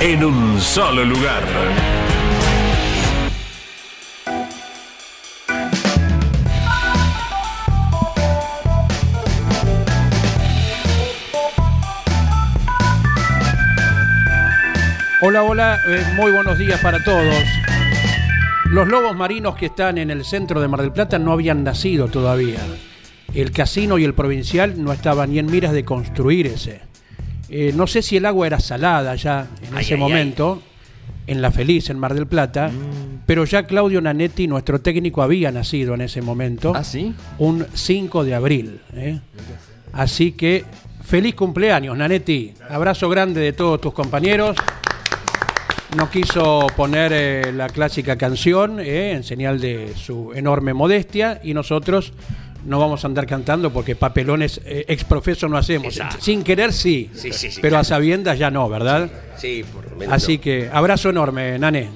en un solo lugar. Hola, hola, eh, muy buenos días para todos. Los lobos marinos que están en el centro de Mar del Plata no habían nacido todavía. El casino y el provincial no estaban ni en miras de construir ese. Eh, no sé si el agua era salada ya en Ay, ese ay, momento, en La Feliz, en Mar del Plata, Mm. pero ya Claudio Nanetti, nuestro técnico, había nacido en ese momento, ¿Ah, sí? un 5 de abril. ¿eh? Así que feliz cumpleaños, Nanetti. Abrazo grande de todos tus compañeros. No quiso poner eh, la clásica canción en señal de su enorme modestia y nosotros no vamos a andar cantando porque papelones eh, exprofeso no hacemos. Exacto. Sin querer sí, Sí, sí, sí, pero a sabiendas ya no, ¿verdad? Sí, por lo menos Así no. que abrazo enorme, Nane.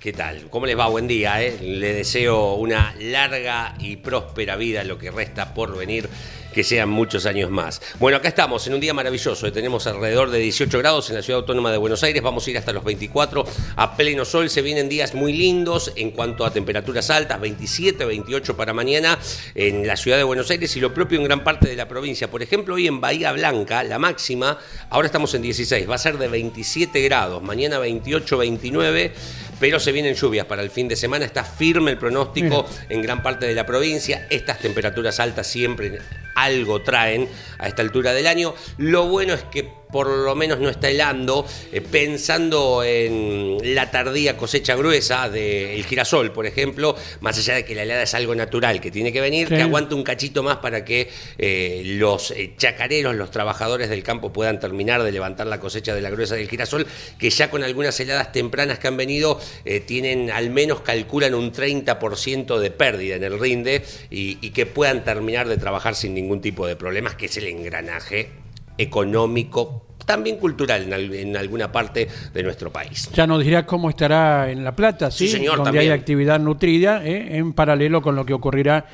¿Qué tal? ¿Cómo les va? Buen día, ¿eh? Le deseo una larga y próspera vida, lo que resta por venir, que sean muchos años más. Bueno, acá estamos en un día maravilloso. ¿eh? Tenemos alrededor de 18 grados en la Ciudad Autónoma de Buenos Aires. Vamos a ir hasta los 24 a pleno sol. Se vienen días muy lindos en cuanto a temperaturas altas, 27, 28 para mañana en la Ciudad de Buenos Aires y lo propio en gran parte de la provincia. Por ejemplo, hoy en Bahía Blanca, la máxima, ahora estamos en 16, va a ser de 27 grados. Mañana 28, 29 pero se vienen lluvias para el fin de semana. Está firme el pronóstico en gran parte de la provincia. Estas temperaturas altas siempre algo traen a esta altura del año. Lo bueno es que por lo menos no está helando, eh, pensando en la tardía cosecha gruesa del girasol, por ejemplo, más allá de que la helada es algo natural que tiene que venir, Sí. que aguante un cachito más para que eh, los eh, chacareros, los trabajadores del campo puedan terminar de levantar la cosecha de la gruesa del girasol, que ya con algunas heladas tempranas que han venido, eh, tienen al menos calculan un 30% de pérdida en el rinde y, y que puedan terminar de trabajar sin ningún tipo de problemas, que es el engranaje económico, también cultural en, al- en alguna parte de nuestro país. Ya nos dirá cómo estará en La Plata, ¿sí? Sí, señor, donde también. hay actividad nutrida, ¿eh? en paralelo con lo que ocurrirá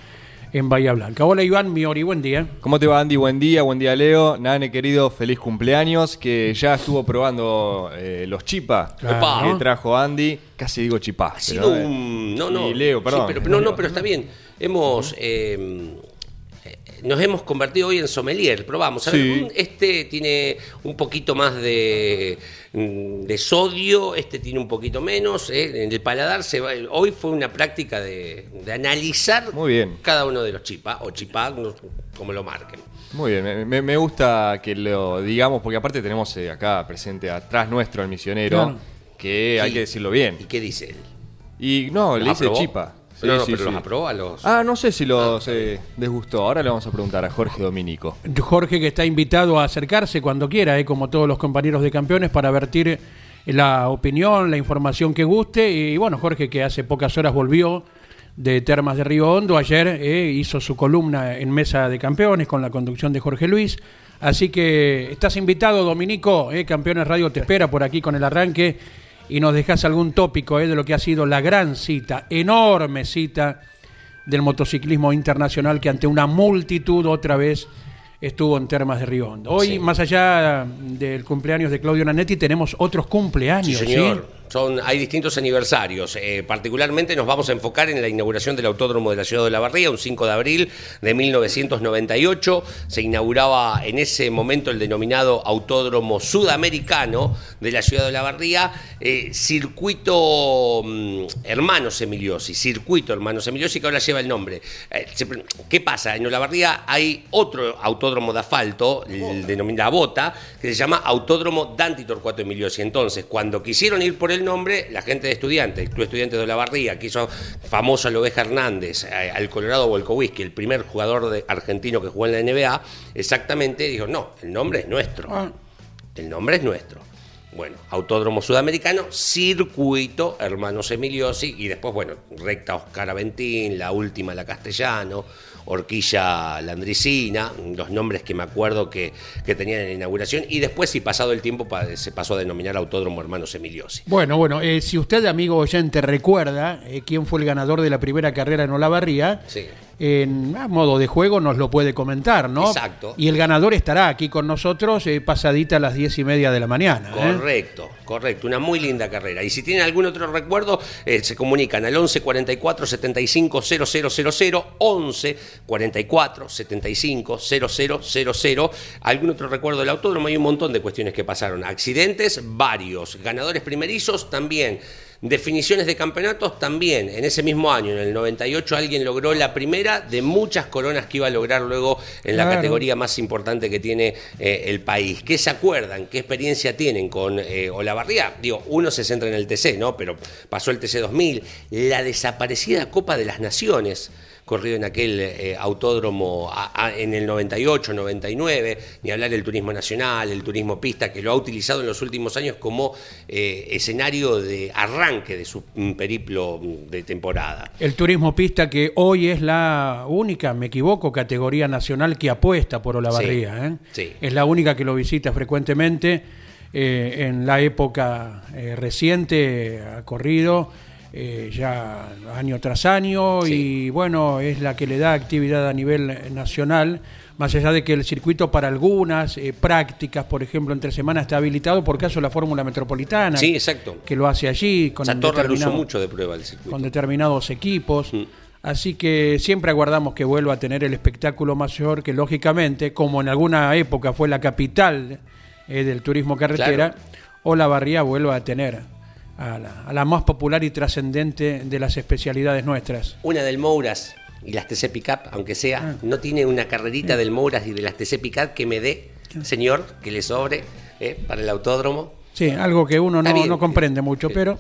en Bahía Blanca. Hola Iván Miori, buen día. ¿Cómo te va Andy? Buen día, buen día Leo. Nane querido, feliz cumpleaños, que ya estuvo probando eh, los chipa Claro. que trajo Andy. Casi digo chipá. Ha sido pero, eh, un. No, no. Y Leo, Sí, perdón. pero, no, no, pero está bien. Hemos. eh, nos hemos convertido hoy en sommelier. Probamos. A ver, Sí. este tiene un poquito más de, mm, de sodio, este tiene un poquito menos. eh, En el paladar se va. Hoy fue una práctica de, de analizar Muy bien. cada uno de los chipá o chipá, no- como lo marquen. Muy bien, me, gusta que lo digamos, porque aparte tenemos eh, acá presente atrás nuestro el misionero, Claro. que hay que decirlo bien. ¿Y qué dice él? Y no, le ¿Los dice aprobó? chipa. Sí, no, no, sí, pero sí. los aprobó a los. Ah, no sé si los eh, desgustó. Ahora le vamos a preguntar a Jorge Dominico. Jorge que está invitado a acercarse cuando quiera, ¿eh? como todos los compañeros de campeones, para vertir la opinión, la información que guste. Y bueno, Jorge que hace pocas horas volvió de Termas de Río Hondo, ayer eh, hizo su columna en Mesa de Campeones con la conducción de Jorge Luis. Así que estás invitado, Dominico, eh, Campeones Radio te espera por aquí con el arranque y nos dejas algún tópico eh, de lo que ha sido la gran cita, enorme cita del motociclismo internacional que ante una multitud otra vez estuvo en Termas de Río Hondo. Hoy, Sí. más allá del cumpleaños de Claudio Nanetti, tenemos otros cumpleaños. Sí, ¿sí? Son, hay distintos aniversarios. Eh, particularmente nos vamos a enfocar en la inauguración del Autódromo de la Ciudad de la Barría, un 5 de abril de 1998. Se inauguraba en ese momento el denominado Autódromo Sudamericano de la Ciudad de la Barría, eh, circuito mm, Hermanos Emiliosi, circuito Hermanos Emiliosi que ahora lleva el nombre. Eh, se- ¿Qué pasa? En Olavarría hay otro autódromo de asfalto, el denominado Bota, que se llama Autódromo Dante Torcuato Emiliosi. Entonces, cuando quisieron ir por el nombre, la gente de estudiantes, el Club Estudiantes de Olavarría, que hizo famoso a la Oveja Hernández, al Colorado Volkowski, el primer jugador de- argentino que jugó en la NBA, exactamente dijo, no, el nombre es nuestro. Ah. El nombre es nuestro. Bueno, Autódromo Sudamericano, Circuito Hermanos Emiliosi y después, bueno, Recta Oscar Aventín, la última La Castellano, Horquilla Landricina, los nombres que me acuerdo que, que tenían en la inauguración y después, si pasado el tiempo, se pasó a denominar Autódromo Hermanos Emiliosi. Bueno, bueno, eh, si usted, amigo oyente, recuerda eh, quién fue el ganador de la primera carrera en Olavarría, Sí. En a modo de juego nos lo puede comentar, ¿no? Exacto. Y el ganador estará aquí con nosotros eh, pasadita a las diez y media de la mañana. ¿eh? Correcto, correcto, una muy linda carrera. Y si tienen algún otro recuerdo, eh, se comunican al 11 44 75 0000, 11 44 75 0000. Algún otro recuerdo del autódromo, hay un montón de cuestiones que pasaron. Accidentes, varios. Ganadores primerizos, también. Definiciones de campeonatos también. En ese mismo año, en el 98, alguien logró la primera de muchas coronas que iba a lograr luego en la categoría más importante que tiene eh, el país. ¿Qué se acuerdan? ¿Qué experiencia tienen con eh, Olavarría? Digo, uno se centra en el TC, ¿no? Pero pasó el TC 2000, la desaparecida Copa de las Naciones corrido en aquel eh, autódromo a- a- en el 98, 99, ni hablar del turismo nacional, el turismo pista, que lo ha utilizado en los últimos años como eh, escenario de arranque de su periplo mm, de temporada. El turismo pista que hoy es la única, me equivoco, categoría nacional que apuesta por Olavarría. Sí, ¿eh? sí. Es la única que lo visita frecuentemente. Eh, en la época reciente ha corrido eh, ya año tras año Sí. y bueno, es la que le da actividad a nivel nacional. Más allá de que el circuito para algunas eh, prácticas, por ejemplo, entre semanas está habilitado por caso de la Fórmula Metropolitana, Sí, exacto. que lo hace allí con Satorra usó mucho de prueba el circuito. con determinados equipos. Mm. Así que siempre aguardamos que vuelva a tener el espectáculo mayor que lógicamente, como en alguna época fue la capital eh, del turismo carretera, Olavarría vuelva a tener a la, a la más popular y trascendente de las especialidades nuestras. Una del Mouras y las TC Pickup, aunque sea, Ah. no tiene una carrerita del Mouras y de las TC Pickup que me dé, señor, que le sobre eh, para el autódromo. Sí, algo que uno no, no comprende mucho, Sí. pero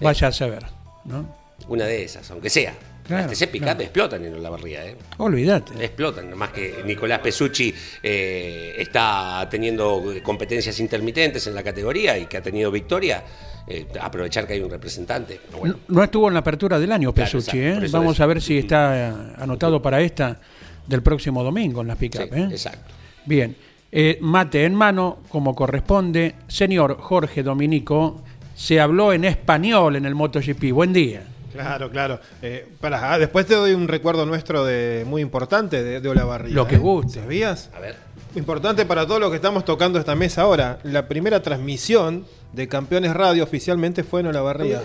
vaya a saber. ¿no? Una de esas, aunque sea. Claro, las TC claro. explotan en la barría, ¿eh? Olvídate. Explotan, más que Nicolás Pesucci eh, está teniendo competencias intermitentes en la categoría y que ha tenido victoria, eh, aprovechar que hay un representante. Bueno, No estuvo en la apertura del año Pesucci, ¿eh? Vamos es. a ver si está eh, anotado para esta del próximo domingo en las pick-up. ¿eh? exacto. Bien, Eh, mate en mano, como corresponde. Señor Jorge Dominico, se habló en español en el MotoGP. Buen día. Claro, claro. Eh, ah, después te doy un recuerdo nuestro de muy importante de, de Olavarría. Lo que ¿eh? guste. ¿Sabías? A ver. Importante para todo lo que estamos tocando esta mesa ahora. La primera transmisión de Campeones Radio oficialmente fue en Olavarría.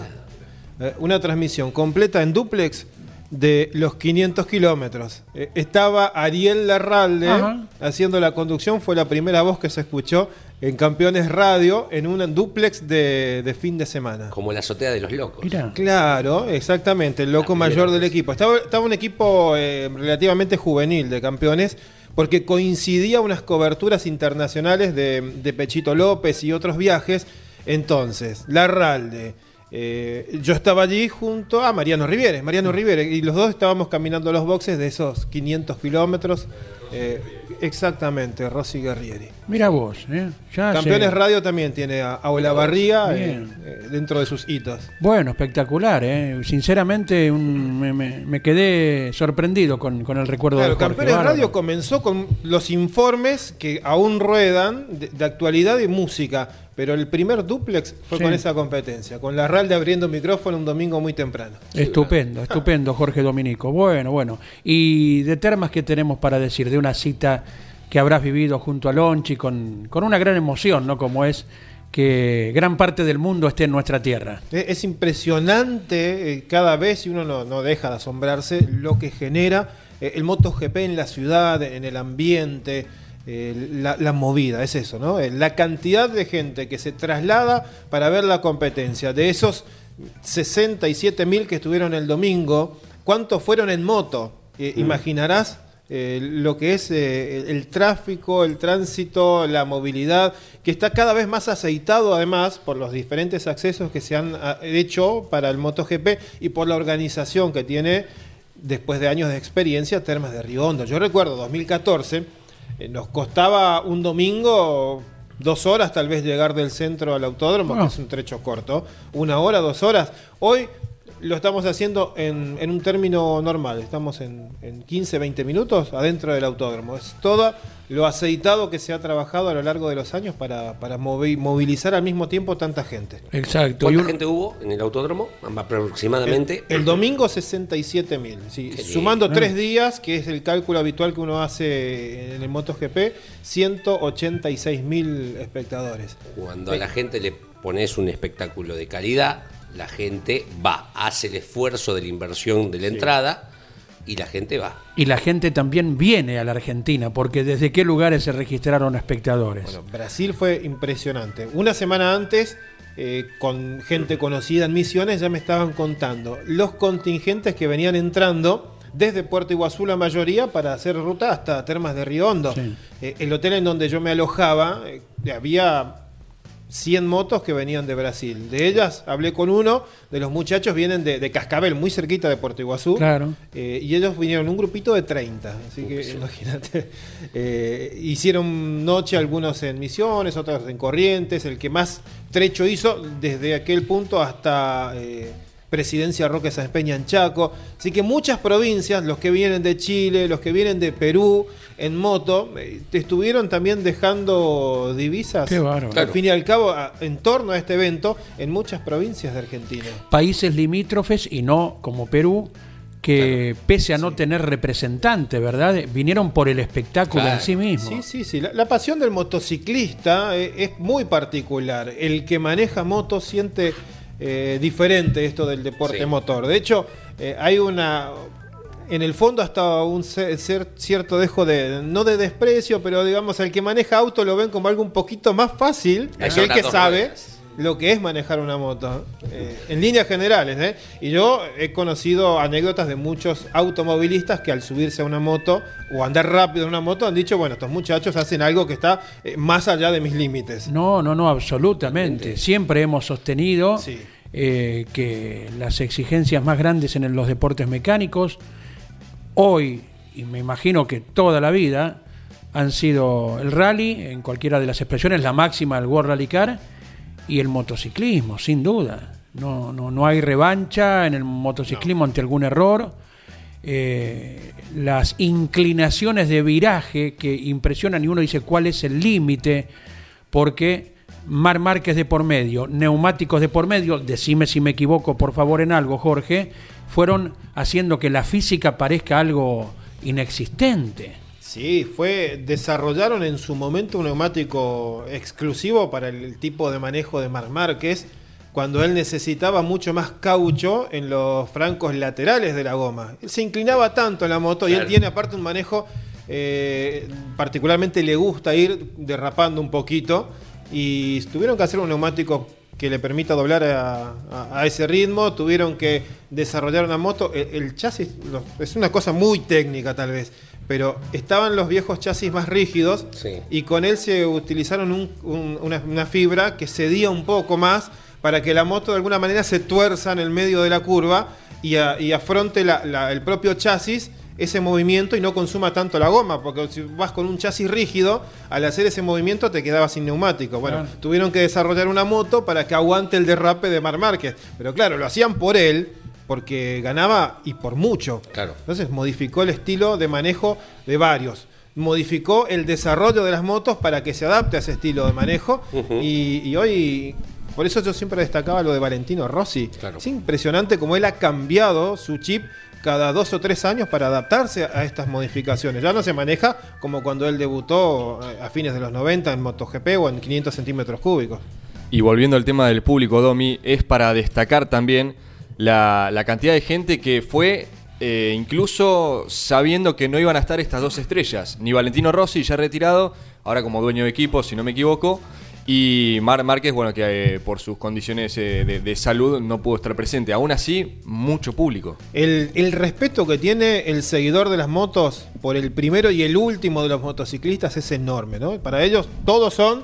Eh, una transmisión completa en duplex de los 500 kilómetros. Eh, estaba Ariel Larralde Ajá. haciendo la conducción. Fue la primera voz que se escuchó en Campeones Radio en un duplex de, de fin de semana. Como la azotea de los locos. Mira, Claro, exactamente, el loco mayor del equipo. Estaba, estaba un equipo eh, relativamente juvenil de campeones, porque coincidía unas coberturas internacionales de, de Pechito López y otros viajes. Entonces, Larralde, eh, yo estaba allí junto a Mariano Rivieres, Mariano Rivieres, y los dos estábamos caminando los boxes de esos 500 kilómetros. eh, exactamente, Rossi Guerrieri. mira vos. ¿eh? Ya Campeones se- Radio también tiene a, a Olavarría eh, eh, dentro de sus hitos. Bueno, espectacular. ¿eh? Sinceramente, un- me, me- me quedé sorprendido con, con el recuerdo Claro, de. Campeones Bárbaro. Radio comenzó con los informes que aún ruedan de, de actualidad y música, pero el primer duplex fue Sí. con esa competencia, con la RALDE abriendo micrófono un domingo muy temprano. Estupendo, estupendo, Jorge Dominico. Bueno, bueno. Y de termas que tenemos para decir, de una cita que habrás vivido junto a Lonchi con, con una gran emoción, ¿no? Como es que gran parte del mundo esté en nuestra tierra. Es, es impresionante eh, cada vez, y uno no, no deja de asombrarse, lo que genera eh, el MotoGP en la ciudad, en el ambiente, eh, la, la movida, es eso, ¿no? Eh, La cantidad de gente que se traslada para ver la competencia. De esos 67 mil que estuvieron el domingo, ¿cuántos fueron en moto? Eh, Imaginarás eh, lo que es eh, el tráfico, el tránsito, la movilidad, que está cada vez más aceitado además por los diferentes accesos que se han ah, hecho para el MotoGP y por la organización que tiene después de años de experiencia Termas de Riondo. Yo recuerdo 2014, eh, nos costaba un domingo dos horas tal vez llegar del centro al autódromo, Ah. que es un trecho corto, una hora, dos horas. Hoy lo estamos haciendo en, en un término normal, estamos en, en 15, 20 minutos adentro del autódromo. Es todo lo aceitado que se ha trabajado a lo largo de los años para, para movi- movilizar al mismo tiempo tanta gente. Exacto. ¿Cuánta un- gente hubo en el autódromo? Aproximadamente. El, el domingo 67 mil. Sí, sumando bien. tres días, que es el cálculo habitual que uno hace en el MotoGP, 186 mil espectadores. Cuando a la gente le pones un espectáculo de calidad, la gente va, hace el esfuerzo de la inversión de la entrada y la gente va. y la gente también viene a la Argentina, porque desde qué lugares se registraron espectadores. Bueno, Brasil fue impresionante. Una semana antes, eh, con gente conocida en Misiones, ya me estaban contando los contingentes que venían entrando desde Puerto Iguazú, la mayoría, para hacer ruta hasta Termas de Río Hondo. Sí. Eh, el hotel en donde yo me alojaba, eh, había 100 motos que venían de Brasil. De ellas, hablé con uno de los muchachos, vienen de, de Cascabel, muy cerquita de Puerto Iguazú. Claro. Eh, y ellos vinieron un grupito de 30, así que imagínate. Eh, hicieron noche algunos en Misiones, otros en Corrientes, el que más trecho hizo desde aquel punto hasta eh, Presidencia Roque Sáenz Peña en Chaco. Así que muchas provincias, los que vienen de Chile, los que vienen de Perú en moto, eh, estuvieron también dejando divisas. Qué bárbaro. Al fin y al cabo, a- en torno a este evento, en muchas provincias de Argentina. Países limítrofes y no como Perú, que pese a no tener representante, ¿verdad? Vinieron por el espectáculo Claro. en sí mismo. Sí, sí, sí. La, la pasión del motociclista eh, es muy particular. El que maneja moto siente eh, diferente esto del deporte Sí. motor. De hecho, eh, hay una. En el fondo hasta un cer- cierto dejo de, no de desprecio, pero digamos, el que maneja auto lo ven como algo un poquito más fácil, Hay aquel otras que sabe ruedas. Lo que es manejar una moto, eh, en líneas generales. ¿eh? Y yo he conocido anécdotas de muchos automovilistas que al subirse a una moto o andar rápido en una moto han dicho, bueno, estos muchachos hacen algo que está eh, más allá de mis límites. No, no, no, absolutamente. Siempre hemos sostenido Sí. eh, que las exigencias más grandes en los deportes mecánicos, hoy, y me imagino que toda la vida, han sido el rally, en cualquiera de las expresiones, la máxima del World Rally Car, y el motociclismo, sin duda. No, no, no hay revancha en el motociclismo ante algún error. Eh, las inclinaciones de viraje que impresionan y uno dice cuál es el límite, porque Mar Márquez de por medio, neumáticos de por medio, decime si me equivoco por favor en algo, Jorge, fueron haciendo que la física parezca algo inexistente. Sí, fue desarrollaron en su momento un neumático exclusivo para el tipo de manejo de Marc Márquez cuando él necesitaba mucho más caucho en los francos laterales de la goma. Él se inclinaba tanto en la moto y él tiene aparte un manejo eh, particularmente le gusta ir derrapando un poquito y tuvieron que hacer un neumático que le permita doblar a, a- a ese ritmo, tuvieron que desarrollar una moto, el, el chasis lo- es una cosa muy técnica tal vez, pero estaban los viejos chasis más rígidos Sí. y con él se utilizaron un- un- una, una fibra que cedía un poco más para que la moto de alguna manera se tuerza en el medio de la curva y, a- y afronte la- la- el propio chasis ese movimiento y no consuma tanto la goma, porque si vas con un chasis rígido, al hacer ese movimiento te quedabas sin neumático. Bueno, Claro. tuvieron que desarrollar una moto para que aguante el derrape de Mar Márquez. Pero claro, lo hacían por él, porque ganaba y por mucho. Claro. Entonces modificó el estilo de manejo de varios. Modificó el desarrollo de las motos para que se adapte a ese estilo de manejo. Y, y hoy, por eso yo siempre destacaba lo de Valentino Rossi. Claro. Es impresionante cómo él ha cambiado su chip cada dos o tres años para adaptarse a estas modificaciones. Ya no se maneja como cuando él debutó eh, a fines de los 90 en MotoGP o en 500 centímetros cúbicos. Y volviendo al tema del público, Domi, es para destacar también la, cantidad de gente que fue, eh, incluso sabiendo que no iban a estar estas dos estrellas, ni Valentino Rossi, ya retirado, ahora como dueño de equipo, si no me equivoco, y Mar Márquez, bueno, que eh, por sus condiciones eh, de, salud no pudo estar presente. Aún así, mucho público. El, el respeto que tiene el seguidor de las motos por el primero y el último de los motociclistas es enorme, ¿no? Para ellos todos son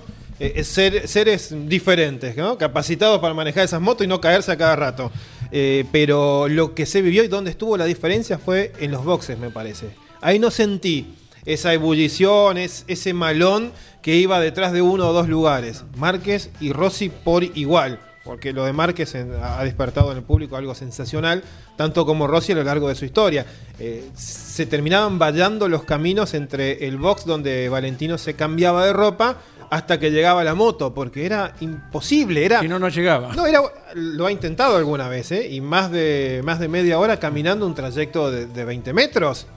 ser- seres diferentes, ¿no? Capacitados para manejar esas motos y no caerse a cada rato. Eh, pero lo que se vivió y donde estuvo la diferencia fue en los boxes, me parece. Ahí no sentí esa ebullición, es- ese malón que iba detrás de uno o dos lugares. Márquez y Rossi por igual porque lo de Márquez ha despertado en el público algo sensacional, tanto como Rossi a lo largo de su historia. Eh, se terminaban vallando los caminos entre el box donde Valentino se cambiaba de ropa hasta que llegaba la moto, porque era imposible, era... Si no, no llegaba. No, era, lo ha intentado alguna vez, ¿eh? Y más de, más de media hora caminando un trayecto de, de 20 metros.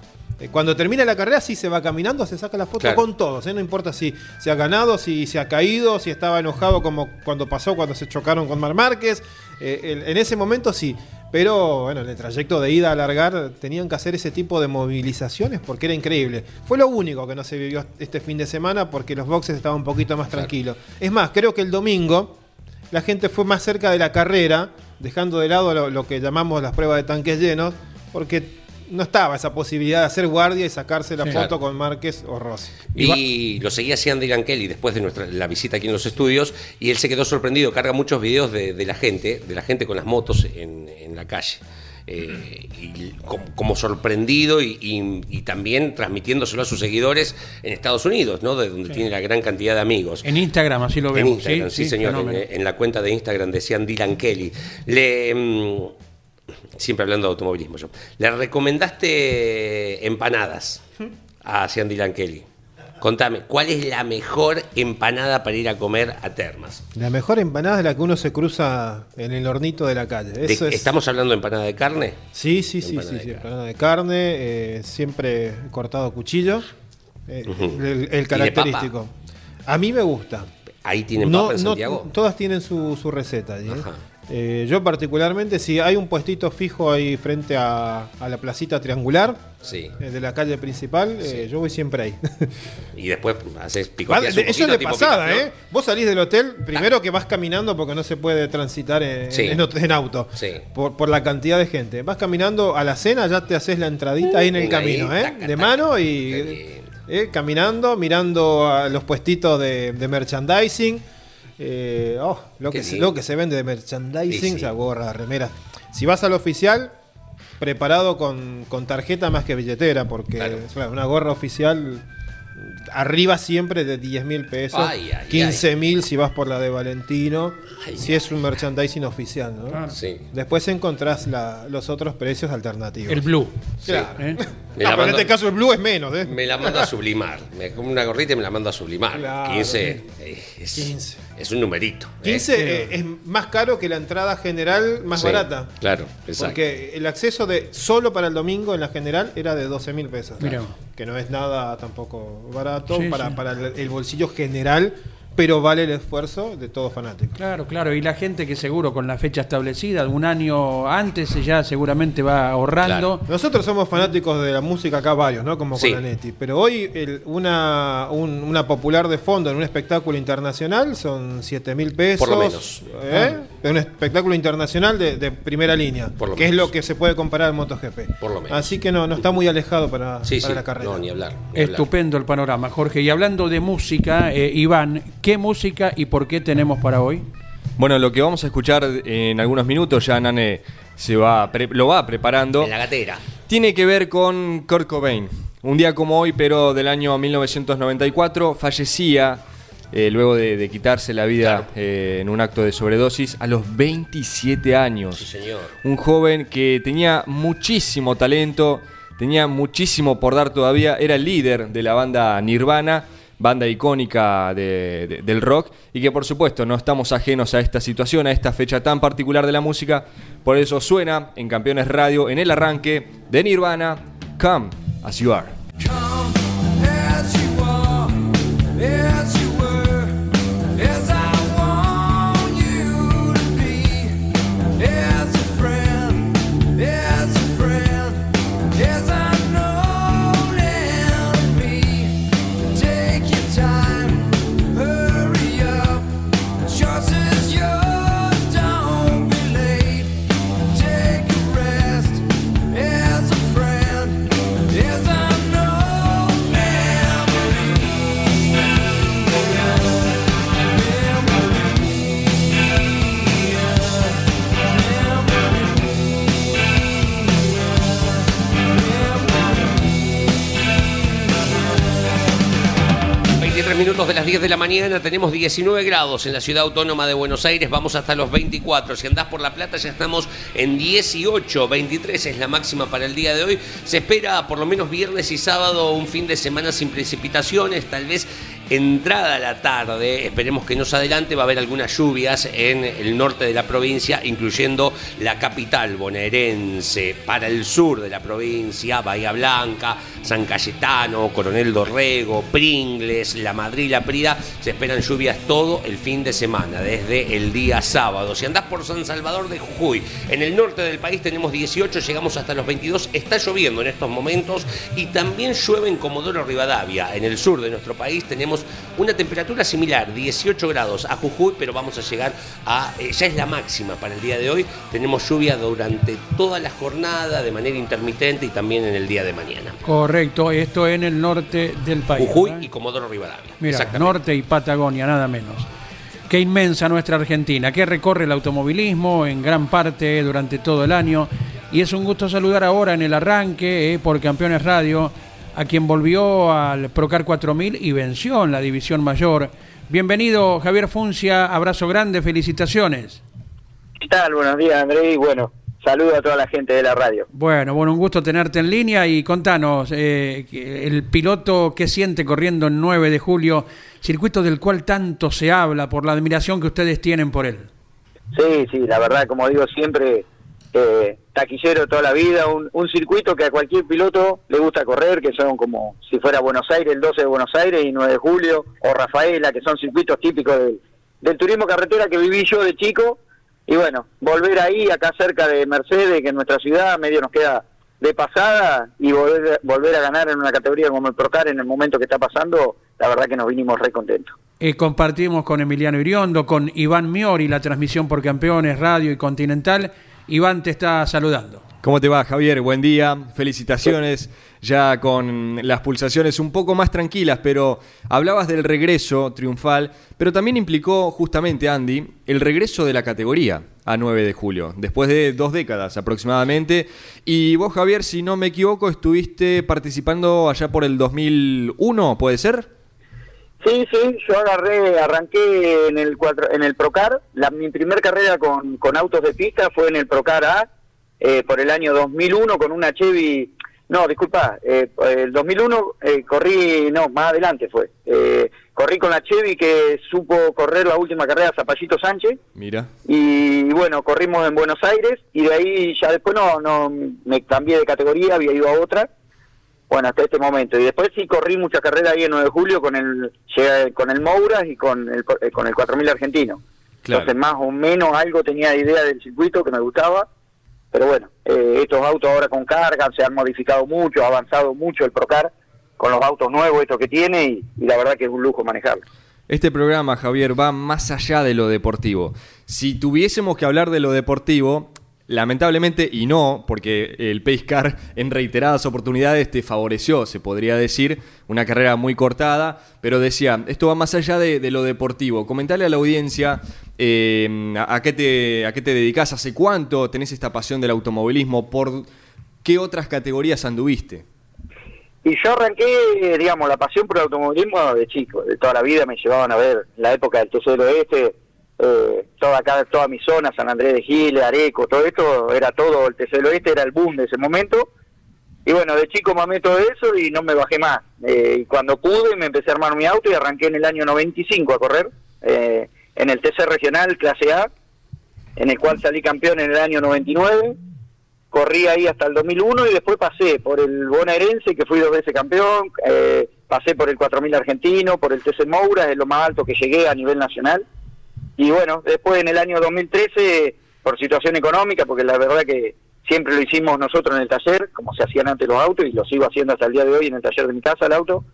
Eh, Cuando termina la carrera, sí se va caminando, se saca la foto Claro. con todos, ¿eh? no importa si se ha ganado, si se ha caído, si estaba enojado como cuando pasó, cuando se chocaron con Mar Márquez. Eh, el- en ese momento sí, pero bueno, en el trayecto de ida a largar tenían que hacer ese tipo de movilizaciones porque era increíble. Fue lo único que no se vivió este fin de semana porque los boxes estaban un poquito más tranquilos. Es más, creo que el domingo la gente fue más cerca de la carrera, dejando de lado lo, lo que llamamos las pruebas de tanques llenos, porque no estaba esa posibilidad de hacer guardia y sacarse la Sí. foto Claro. con Márquez o Rossi. Y lo seguía Sean Dylan Kelly después de nuestra, la visita aquí en los estudios y él se quedó sorprendido, carga muchos videos de, de la gente, de la gente con las motos en, en la calle. Eh, y como, como sorprendido y, y- y también transmitiéndoselo a sus seguidores en Estados Unidos, ¿no? De donde tiene la gran cantidad de amigos. En Instagram, así lo En vemos. Instagram, sí, señor, en, en la cuenta de Instagram de Sean Dylan Kelly. Le, mm, siempre hablando de automovilismo yo. Le recomendaste empanadas a Sean Dylan Kelly. Contame, ¿cuál es la mejor empanada para ir a comer a Termas? La mejor empanada es la que uno se cruza en el hornito de la calle. De- Eso es- ¿Estamos hablando de empanada de carne? Sí, sí, sí, sí, sí, empanada de carne, eh, siempre cortado a cuchillo, eh, el, ¿Y el de característico. A mí me gusta. Ahí tienen No, papa en no, Santiago. todas tienen su, su receta. ¿eh? Ajá. Eh, yo particularmente, si hay un puestito fijo ahí frente a, a la placita triangular Sí. eh, de la calle principal, eh, yo voy siempre ahí. Y después haces Vale, picoteas un eso es de pasada. ¿eh? Vos salís del hotel, primero que vas caminando porque no se puede transitar en, en en auto. Sí. Por, por la cantidad de gente. Vas caminando a la cena, ya te haces la entradita ahí en el ahí, camino, ¿eh? taca, de mano y eh, caminando, mirando a los puestitos de, de merchandising. Eh, oh, lo, que se, lo que se vende de merchandising, Sí, sí. o sea, gorra, remera. Si vas al oficial, preparado con, con tarjeta más que billetera, porque Claro. una- gorra oficial arriba siempre de 10 mil pesos, Ay, ay, 15 mil si vas por la de Valentino, Ay, si es un merchandising oficial. ¿no? Claro. Sí. Después encontrás la- los otros precios alternativos. El blue. Claro. ¿eh? Me la pero en este caso el blue es menos, ¿eh? Me la mando a sublimar. Me como una gorrita y me la mando a sublimar. Claro, 15 eh, es, 15. Es un numerito. ¿eh? 15 eh, es más caro que la entrada general más Sí, barata. Claro, exacto. Porque el acceso de solo para el domingo en la general era de 12 mil pesos. Vos. Que no es nada tampoco barato Sí, para, sí. para el, el bolsillo general, pero vale el esfuerzo de todo fanático. Claro, claro. Y la gente que seguro con la fecha establecida, algún año antes, ya seguramente va ahorrando. Nosotros somos fanáticos de la música acá varios, ¿no? Como Sí. Colanetti. Pero hoy el- una, un- una popular de fondo en un espectáculo internacional son 7 mil pesos. Por lo menos. ¿eh? De un espectáculo internacional de, de primera línea. Por lo que es lo que se puede comparar al MotoGP. Por lo menos. Así que no, no está muy alejado para, Sí, para sí. la carrera. No, ni hablar. ni hablar. Estupendo el panorama, Jorge. Y hablando de música, eh, Iván, ¿qué música y por qué tenemos para hoy? Bueno, lo que vamos a escuchar en algunos minutos, ya Nane se va, pre- lo va preparando. En la gatera. Tiene que ver con Kurt Cobain. Un día como hoy, pero del año 1994, fallecía eh, luego de, de quitarse la vida Claro. eh, en un acto de sobredosis a los 27 años. Sí, señor. Un joven que tenía muchísimo talento, tenía muchísimo por dar todavía, era el líder de la banda Nirvana, banda icónica de- de- del rock, y que por supuesto no estamos ajenos a esta situación, a esta fecha tan particular de la música, por eso suena en Campeones Radio en el arranque de Nirvana, Come As You Are. As you are, as de las 10 de la mañana, tenemos 19 grados en la ciudad autónoma de Buenos Aires, vamos hasta los 24. Si andás por La Plata ya estamos en 18, 23 es la máxima para el día de hoy. Se espera por lo menos viernes y sábado un fin de semana sin precipitaciones, tal vez entrada a la tarde, esperemos que nos adelante, va a haber algunas lluvias en el norte de la provincia, incluyendo la capital bonaerense, para el sur de la provincia, Bahía Blanca, San Cayetano, Coronel Dorrego, Pringles, La Madrid, La Prida, se esperan lluvias todo el fin de semana, desde el día sábado. Si andás por San Salvador de Jujuy, en el norte del país tenemos 18, llegamos hasta los 22, está lloviendo en estos momentos y también llueve en Comodoro Rivadavia, en el sur de nuestro país tenemos una temperatura similar, 18 grados a Jujuy, pero vamos a llegar a, eh, ya es la máxima para el día de hoy, tenemos lluvia durante toda la jornada de manera intermitente y también en el día de mañana. Correcto, esto en el norte del país. Jujuy ¿verdad? y Comodoro Rivadavia. Mira, norte y Patagonia, nada menos. Qué inmensa nuestra Argentina, que recorre el automovilismo en gran parte durante todo el año. Y es un gusto saludar ahora en el arranque eh, por Campeones Radio a quien volvió al Procar 4000 y venció en la división mayor. Bienvenido Javier Funcia, abrazo grande, felicitaciones. ¿Qué tal? Buenos días, André. Y bueno, saludo a toda la gente de la radio. Bueno, bueno, un gusto tenerte en línea y contanos, eh, el piloto que siente corriendo en 9 de julio, circuito del cual tanto se habla por la admiración que ustedes tienen por él. Sí, sí, la verdad, como digo siempre, eh, taquillero toda la vida, un, un circuito que a cualquier piloto le gusta correr, que son como si fuera Buenos Aires, el 12 de Buenos Aires y 9 de julio, o Rafaela, que son circuitos típicos del, turismo carretera que viví yo de chico. Y bueno, volver ahí, acá cerca de Mercedes, que en nuestra ciudad medio nos queda de pasada, y volver, volver a ganar en una categoría como el Procar en el momento que está pasando, la verdad que nos vinimos re contentos. Eh, compartimos con Emiliano Iriondo, con Iván Miori, la transmisión por Campeones, Radio y Continental. Iván te está saludando. ¿Cómo te va, Javier? Buen día, felicitaciones. Ya con las pulsaciones un poco más tranquilas, pero hablabas del regreso triunfal, pero también implicó justamente, Andy, el regreso de la categoría a 9 de julio, después de dos décadas aproximadamente. Y vos, Javier, si no me equivoco, estuviste participando allá por el 2001, ¿puede ser? Sí, sí, yo agarré, arranqué en el cuatro, en el Procar. La, mi primer carrera con, con autos de pista fue en el Procar A eh, por el año 2001 con una Chevy. No, disculpa, eh, el 2001 eh, corrí, no, más adelante fue. Eh, corrí con la Chevy que supo correr la última carrera Zapallito Sánchez Mira. y bueno, corrimos en Buenos Aires y de ahí ya después no, no me cambié de categoría, había ido a otra bueno, hasta este momento. Y después sí corrí mucha carrera ahí en 9 de julio con el con el Mouras y con el, con el 4000 argentino. Claro. Entonces más o menos algo tenía de idea del circuito que me gustaba. Pero bueno, eh, estos autos ahora con carga se han modificado mucho, ha avanzado mucho el Procar con los autos nuevos estos que tiene y, y la verdad que es un lujo manejarlo. Este programa, Javier, va más allá de lo deportivo. Si tuviésemos que hablar de lo deportivo, lamentablemente, y no, porque el Pace Car en reiteradas oportunidades te favoreció, se podría decir, una carrera muy cortada, pero decía, esto va más allá de, lo deportivo. Comentale a la audiencia eh, a, qué te, a qué te dedicas, hace cuánto tenés esta pasión del automovilismo, por qué otras categorías anduviste. Y yo arranqué, digamos, la pasión por el automovilismo de chico, de toda la vida me llevaban a ver la época del TC del Oeste, eh, toda acá, toda mi zona, San Andrés de Giles, Areco, todo esto, era todo, el TC del Oeste era el boom de ese momento. Y bueno, de chico mamé todo eso y no me bajé más. Eh, y cuando pude me empecé a armar mi auto y arranqué en el año 95 a correr, eh, en el TC regional clase A, en el cual salí campeón en el año 99 corrí ahí hasta el 2001 y después pasé por el bonaerense, que fui dos veces campeón, eh, pasé por el 4000 argentino, por el TC Moura, es lo más alto que llegué a nivel nacional. Y bueno, después en el año 2013, por situación económica, porque la verdad que siempre lo hicimos nosotros en el taller, como se hacían antes los autos, y lo sigo haciendo hasta el día de hoy en el taller de mi casa, el auto,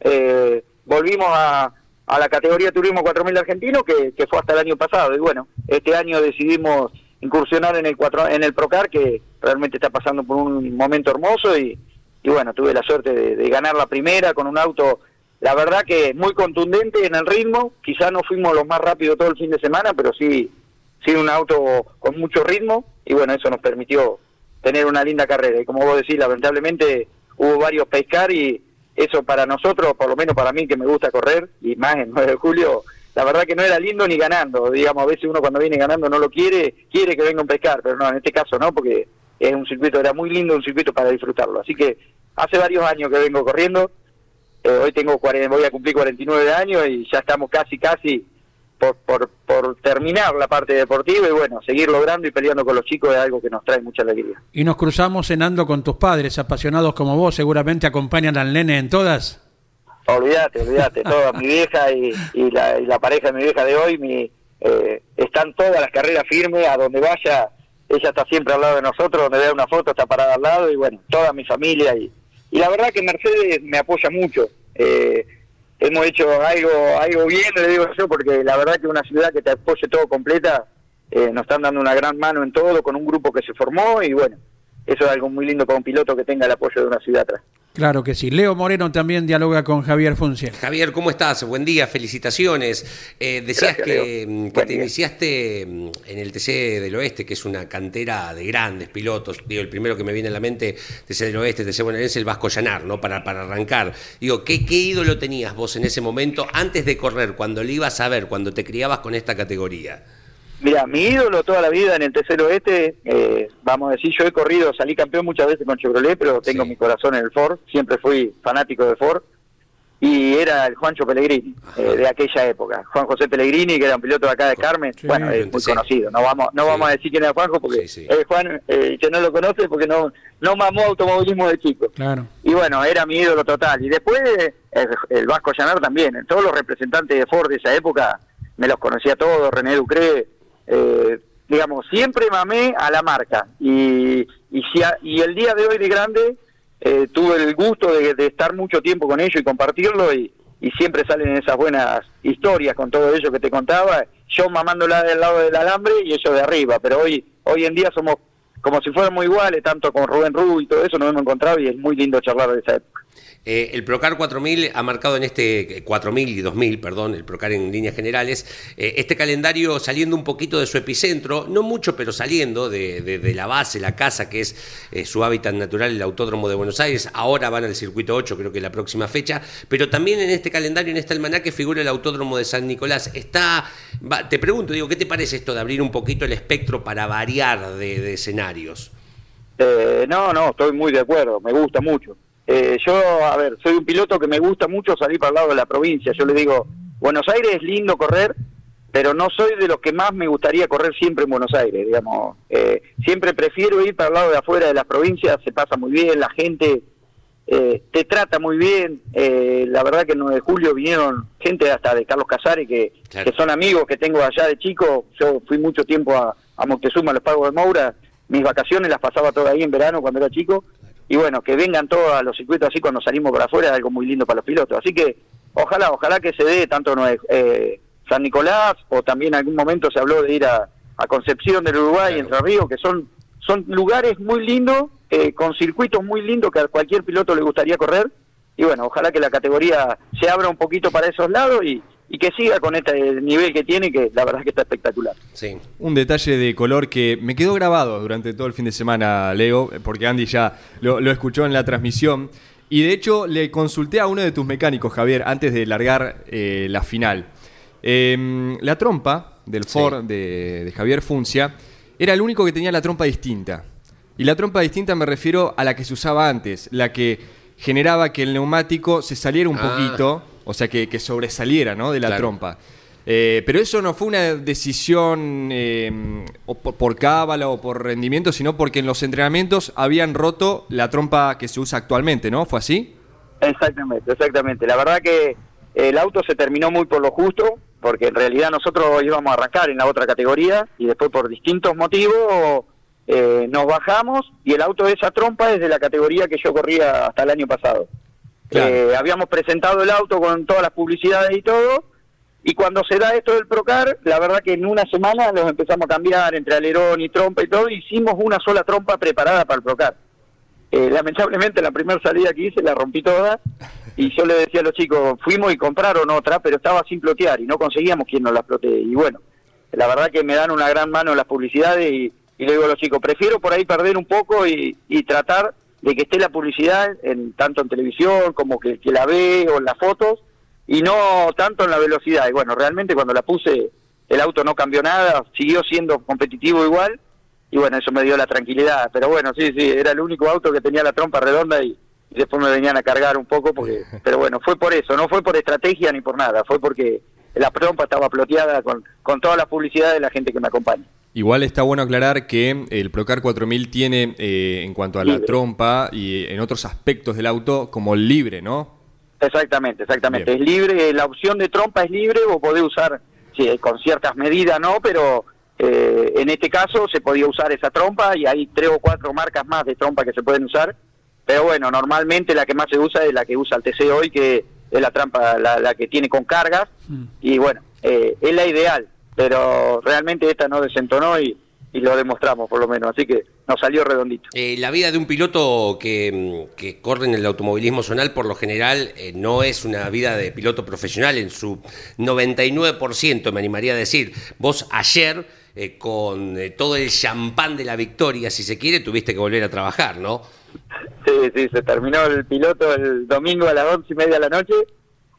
eh, volvimos a, a la categoría Turismo 4000 argentino, que, que fue hasta el año pasado. Y bueno, este año decidimos incursionar en el cuatro, en el Procar, que realmente está pasando por un momento hermoso y, bueno, tuve la suerte de, ganar la primera con un auto, la verdad que muy contundente en el ritmo, quizás no fuimos los más rápidos todo el fin de semana, pero sí, sí un auto con mucho ritmo y bueno, eso nos permitió tener una linda carrera y como vos decís, lamentablemente hubo varios pescar y, eso para nosotros, por lo menos para mí que me gusta correr, y más en 9 de julio, la verdad que no era lindo ni ganando. Digamos, a veces uno cuando viene ganando no lo quiere, quiere que venga un pescar, pero no, en este caso no, porque es un circuito, era muy lindo, un circuito para disfrutarlo. Así que hace varios años que vengo corriendo, eh, hoy tengo 40, voy a cumplir 49 años y ya estamos casi, casi por, por, por terminar la parte deportiva y bueno, seguir logrando y peleando con los chicos es algo que nos trae mucha alegría. Y nos cruzamos cenando con tus padres, apasionados como vos, seguramente acompañan al nene en todas. Olvídate, olvídate, toda mi vieja y, y, la, y la pareja de mi vieja de hoy, mi, eh, están todas las carreras firmes, a donde vaya, ella está siempre al lado de nosotros, donde vea una foto está parada al lado y bueno, toda mi familia y, y la verdad que Mercedes me apoya mucho. Eh, hemos hecho algo algo bien, le digo yo, porque la verdad que una ciudad que te apoye todo completa, eh, nos están dando una gran mano en todo, con un grupo que se formó y bueno, eso es algo muy lindo para un piloto que tenga el apoyo de una ciudad atrás. Claro que sí. Leo Moreno también dialoga con Javier Funcia. Javier, ¿cómo estás? Buen día, felicitaciones. Eh, decías Gracias, que, Buen te día. iniciaste mm, en el TC del Oeste, que es una cantera de grandes pilotos. Digo, el primero que me viene a la mente, TC del Oeste, TC bonaerense, el Vasco Llanar, ¿no? Para, para arrancar. Digo, ¿qué, ¿qué ídolo tenías vos en ese momento antes de correr, cuando le ibas a ver, cuando te criabas con esta categoría? Mira, mi ídolo toda la vida en el tercero oeste, eh, vamos a decir, yo he corrido, salí campeón muchas veces con Chevrolet, pero tengo Sí. mi corazón en el Ford, siempre fui fanático de Ford, y era el Juancho Pellegrini, eh, de aquella época. Juan José Pellegrini, que era un piloto de acá de Carmen, Sí, bueno, es muy conocido, no vamos no vamos a decir quién era Juanjo, porque eh, Juan, eh, que no lo conoce, porque no, no mamó automovilismo de chico. Claro. Y bueno, era mi ídolo total. Y después el, el Vasco Llanar también. Todos los representantes de Ford de esa época me los conocía todos, René Ducré. Eh, digamos, siempre mamé a la marca. Y, y, si a- y el día de hoy de grande eh, tuve el gusto de, estar mucho tiempo con ellos y compartirlo. Y, y siempre salen esas buenas historias con todo ello que te contaba. Yo mamándola del lado del alambre y ellos de arriba. Pero hoy, hoy en día somos como si fuéramos iguales, tanto con Rubén Rubio y todo eso nos hemos encontrado y es muy lindo charlar de esa. Eh, el Procar 4000 ha marcado en este eh, 4000 y 2000, perdón, el Procar en líneas generales, eh, este calendario saliendo un poquito de su epicentro, no mucho, pero saliendo de, la base, la casa, que es eh, su hábitat natural, el Autódromo de Buenos Aires. Ahora van al circuito 8, creo que la próxima fecha, pero también en este calendario, en este almanaque, figura el Autódromo de San Nicolás. Está, te pregunto, digo, ¿qué te parece esto de abrir un poquito el espectro para variar de, de escenarios? Eh, no, no, estoy muy de acuerdo, me gusta mucho. Eh, yo, a ver, soy un piloto que me gusta mucho salir para el lado de la provincia. Yo le digo, Buenos Aires es lindo correr, pero no soy de los que más me gustaría correr siempre en Buenos Aires, digamos. Eh, siempre prefiero ir para el lado de afuera de las provincias, se pasa muy bien, la gente eh, te trata muy bien. Eh, la verdad que el 9 de julio vinieron gente hasta de Carlos Casares que, Claro. que son amigos que tengo allá de chico. Yo fui mucho tiempo a, a Moctezuma, a los pagos de Moura. Mis vacaciones las pasaba todas ahí en verano cuando era chico. Y bueno, que vengan todos a los circuitos así cuando salimos para afuera es algo muy lindo para los pilotos. Así que ojalá, ojalá que se dé tanto eh, San Nicolás o también en algún momento se habló de ir a, a Concepción del Uruguay, Claro. Entre Ríos, que son, son lugares muy lindos, eh, con circuitos muy lindos que a cualquier piloto le gustaría correr. Y bueno, ojalá que la categoría se abra un poquito para esos lados y, y que siga con este nivel que tiene, que la verdad es que está espectacular. Sí. Un detalle de color que me quedó grabado durante todo el fin de semana, Leo, porque Andy ya lo, lo escuchó en la transmisión. Y de hecho le consulté a uno de tus mecánicos, Javier, antes de largar eh, la final. Em, la trompa del Sí. Ford de, de Javier Funcia era el único que tenía la trompa distinta. Y la trompa distinta me refiero a la que se usaba antes, la que generaba que el neumático se saliera un Ah. poquito, o sea, que, que sobresaliera ¿no? de la Claro. trompa. Eh, pero eso no fue una decisión eh, o por, por cábala o por rendimiento, sino porque en los entrenamientos habían roto la trompa que se usa actualmente, ¿no? ¿Fue así? Exactamente, exactamente. La verdad que el auto se terminó muy por lo justo, porque en realidad nosotros íbamos a arrancar en la otra categoría y después por distintos motivos eh, nos bajamos y el auto de esa trompa es de la categoría que yo corría hasta el año pasado. Claro. Eh, habíamos presentado el auto con todas las publicidades y todo, y cuando se da esto del Procar, la verdad que en una semana los empezamos a cambiar entre alerón y trompa y todo, hicimos una sola trompa preparada para el Procar. Eh, lamentablemente la primera salida que hice la rompí toda y yo le decía a los chicos, fuimos y compraron otra, pero estaba sin plotear y no conseguíamos quien nos la plotee. Y bueno, la verdad que me dan una gran mano las publicidades y, y le digo a los chicos, prefiero por ahí perder un poco y, y tratar de que esté la publicidad en tanto en televisión como que, que la ve o en las fotos y no tanto en la velocidad. Y bueno, realmente cuando la puse el auto no cambió nada, siguió siendo competitivo igual y bueno, eso me dio la tranquilidad. Pero bueno, sí, sí, era el único auto que tenía la trompa redonda y, y después me venían a cargar un poco porque pero bueno fue por eso no fue por estrategia ni por nada fue porque la trompa estaba ploteada con, con toda la publicidad de la gente que me acompaña Igual está bueno aclarar que el Procar 4000 tiene, eh, en cuanto a la Libre. trompa y en otros aspectos del auto, como libre, ¿no? exactamente exactamente Bien. es libre la opción de trompa es libre o podés usar sí, con ciertas medidas no pero eh, en este caso se podía usar esa trompa y hay tres o cuatro marcas más de trompa que se pueden usar pero bueno normalmente la que más se usa es la que usa el TC hoy que es la trampa la, la que tiene con cargas Mm. y bueno, eh, es la ideal, pero realmente esta no desentonó y, y lo demostramos por lo menos, así que nos salió redondito. Eh, la vida de un piloto que, que corre en el automovilismo zonal, por lo general, eh, no es una vida de piloto profesional en su 99%, me animaría a decir. Vos ayer, eh, con eh, todo el champán de la victoria, si se quiere, tuviste que volver a trabajar, ¿no? Sí, sí, se terminó el piloto el domingo a las once y media de la noche,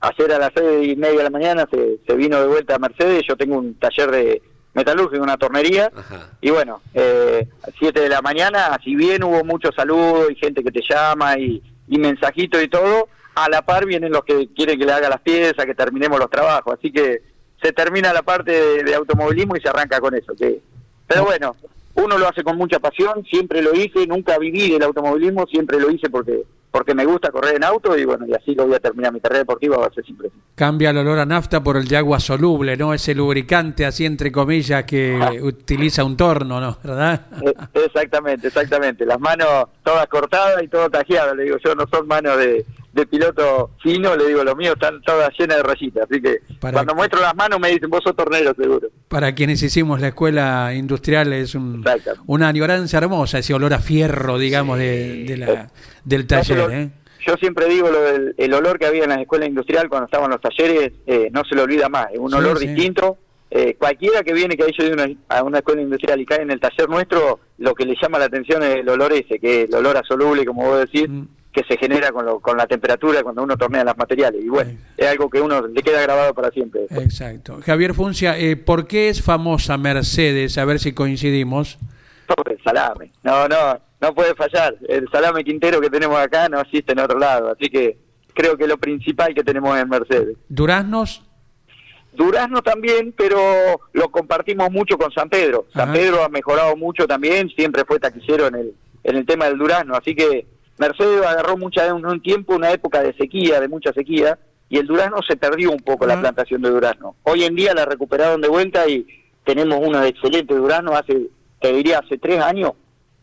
ayer a las seis y media de la mañana se, se vino de vuelta a Mercedes, yo tengo un taller de metalurgia, una tornería, Ajá. y bueno, eh, a 7 de la mañana, si bien hubo muchos saludos y gente que te llama y, y mensajitos y todo, a la par vienen los que quieren que le haga las piezas, que terminemos los trabajos, así que se termina la parte de, de automovilismo y se arranca con eso. Que, pero bueno, uno lo hace con mucha pasión, siempre lo hice, nunca viví del automovilismo, siempre lo hice porque porque me gusta correr en auto y bueno, y así lo voy a terminar mi carrera deportiva, va a ser siempre. Cambia el olor a nafta por el de agua soluble, ¿no? Ese lubricante así entre comillas que utiliza un torno, ¿no? ¿Verdad? Eh, Exactamente, exactamente. Las manos todas cortadas y todo tajeado. Le digo, yo no son manos de, de piloto fino, le digo, lo mío están todas llenas de rayitas. Así que Para cuando que- muestro las manos me dicen, vos sos tornero, seguro. Para quienes hicimos la escuela industrial es un, una añoranza hermosa, ese olor a fierro, digamos, de, de la, del No, taller, ¿eh? Yo siempre digo lo del el olor que había en la escuela industrial cuando estaban los talleres, eh, no se lo olvida más, es un Sí, olor sí. distinto. Eh, cualquiera que viene que haya ido a una, a una escuela industrial y cae en el taller nuestro, lo que le llama la atención es el olor ese, que es el olor a soluble, como vos decís, Mm. Que se genera con, lo- con la temperatura cuando uno tornea los materiales. Y bueno, es algo que uno le queda grabado para siempre. después. Exacto. Javier Funcia, eh, ¿por qué es famosa Mercedes? A ver si coincidimos. Por el salame. No, no, no puede fallar. El salame quintero que tenemos acá no existe en otro lado. Así que creo que lo principal que tenemos en Mercedes. Duraznos, Durazno también, pero lo compartimos mucho con San Pedro. San Ajá. Pedro ha mejorado mucho también, siempre fue taquillero en el, en el tema del durazno. Así que Mercedes agarró mucha, un, un tiempo, una época de sequía, de mucha sequía, y el durazno se perdió un poco la plantación de durazno. Hoy en día la recuperaron de vuelta y tenemos uno de excelente durazno hace, te diría, hace tres años